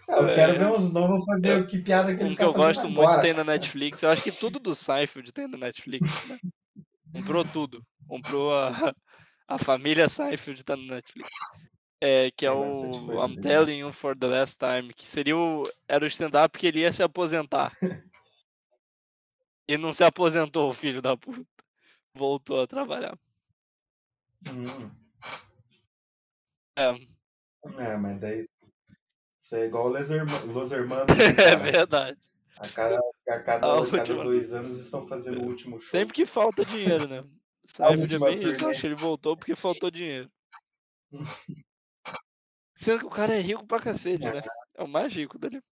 Ah, Eu É. quero ver uns novos pra ver que piada que ele Um que eu gosto muito agora. tem na Netflix. Eu acho que tudo do Seinfeld tem na Netflix, né? Comprou tudo. Comprou a, a família Seinfeld tá no Netflix. É, que é o I'm. Telling You for the Last Time, que seria o. Era o stand-up que ele ia se aposentar. e não se aposentou, o filho da puta. Voltou a trabalhar. Hum. É, É, mas daí isso é igual Los Herma- Los Hermanos, né, é cara? verdade. A cada, a cada, A a cada dois anos estão fazendo o último show. Sempre que falta dinheiro, né? É última bem isso, acho que ele voltou porque faltou dinheiro. Sendo que o cara é rico pra cacete, né? É o mais rico dele.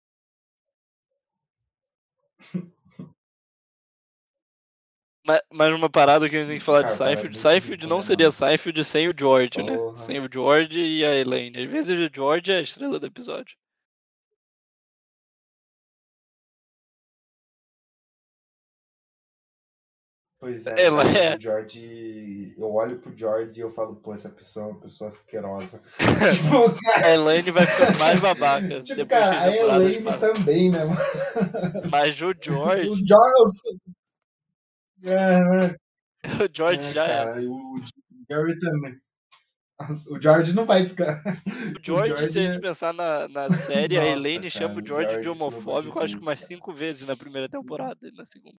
Mas, mas uma parada que a gente tem que falar de Cara, cara é Seinfeld, Seinfeld não né, seria? Seinfeld sem o George, né? Sem o George e a Elaine. Às vezes o George é a estrela do episódio. Pois é, Ela é. o George. Eu olho pro George e eu falo, pô, essa pessoa é uma pessoa asquerosa. tipo, cara, A Elaine vai ficando mais babaca. tipo, cara, a Elaine também, né? Mas o George, O George. É, o George É, já é. cara, e o Gary também. O George não vai ficar. O George, se a George gente é- pensar na, na série, a Nossa, Elaine chama cara, o o George de George, de homofóbico, acho que umas cinco vezes na primeira temporada e na segunda.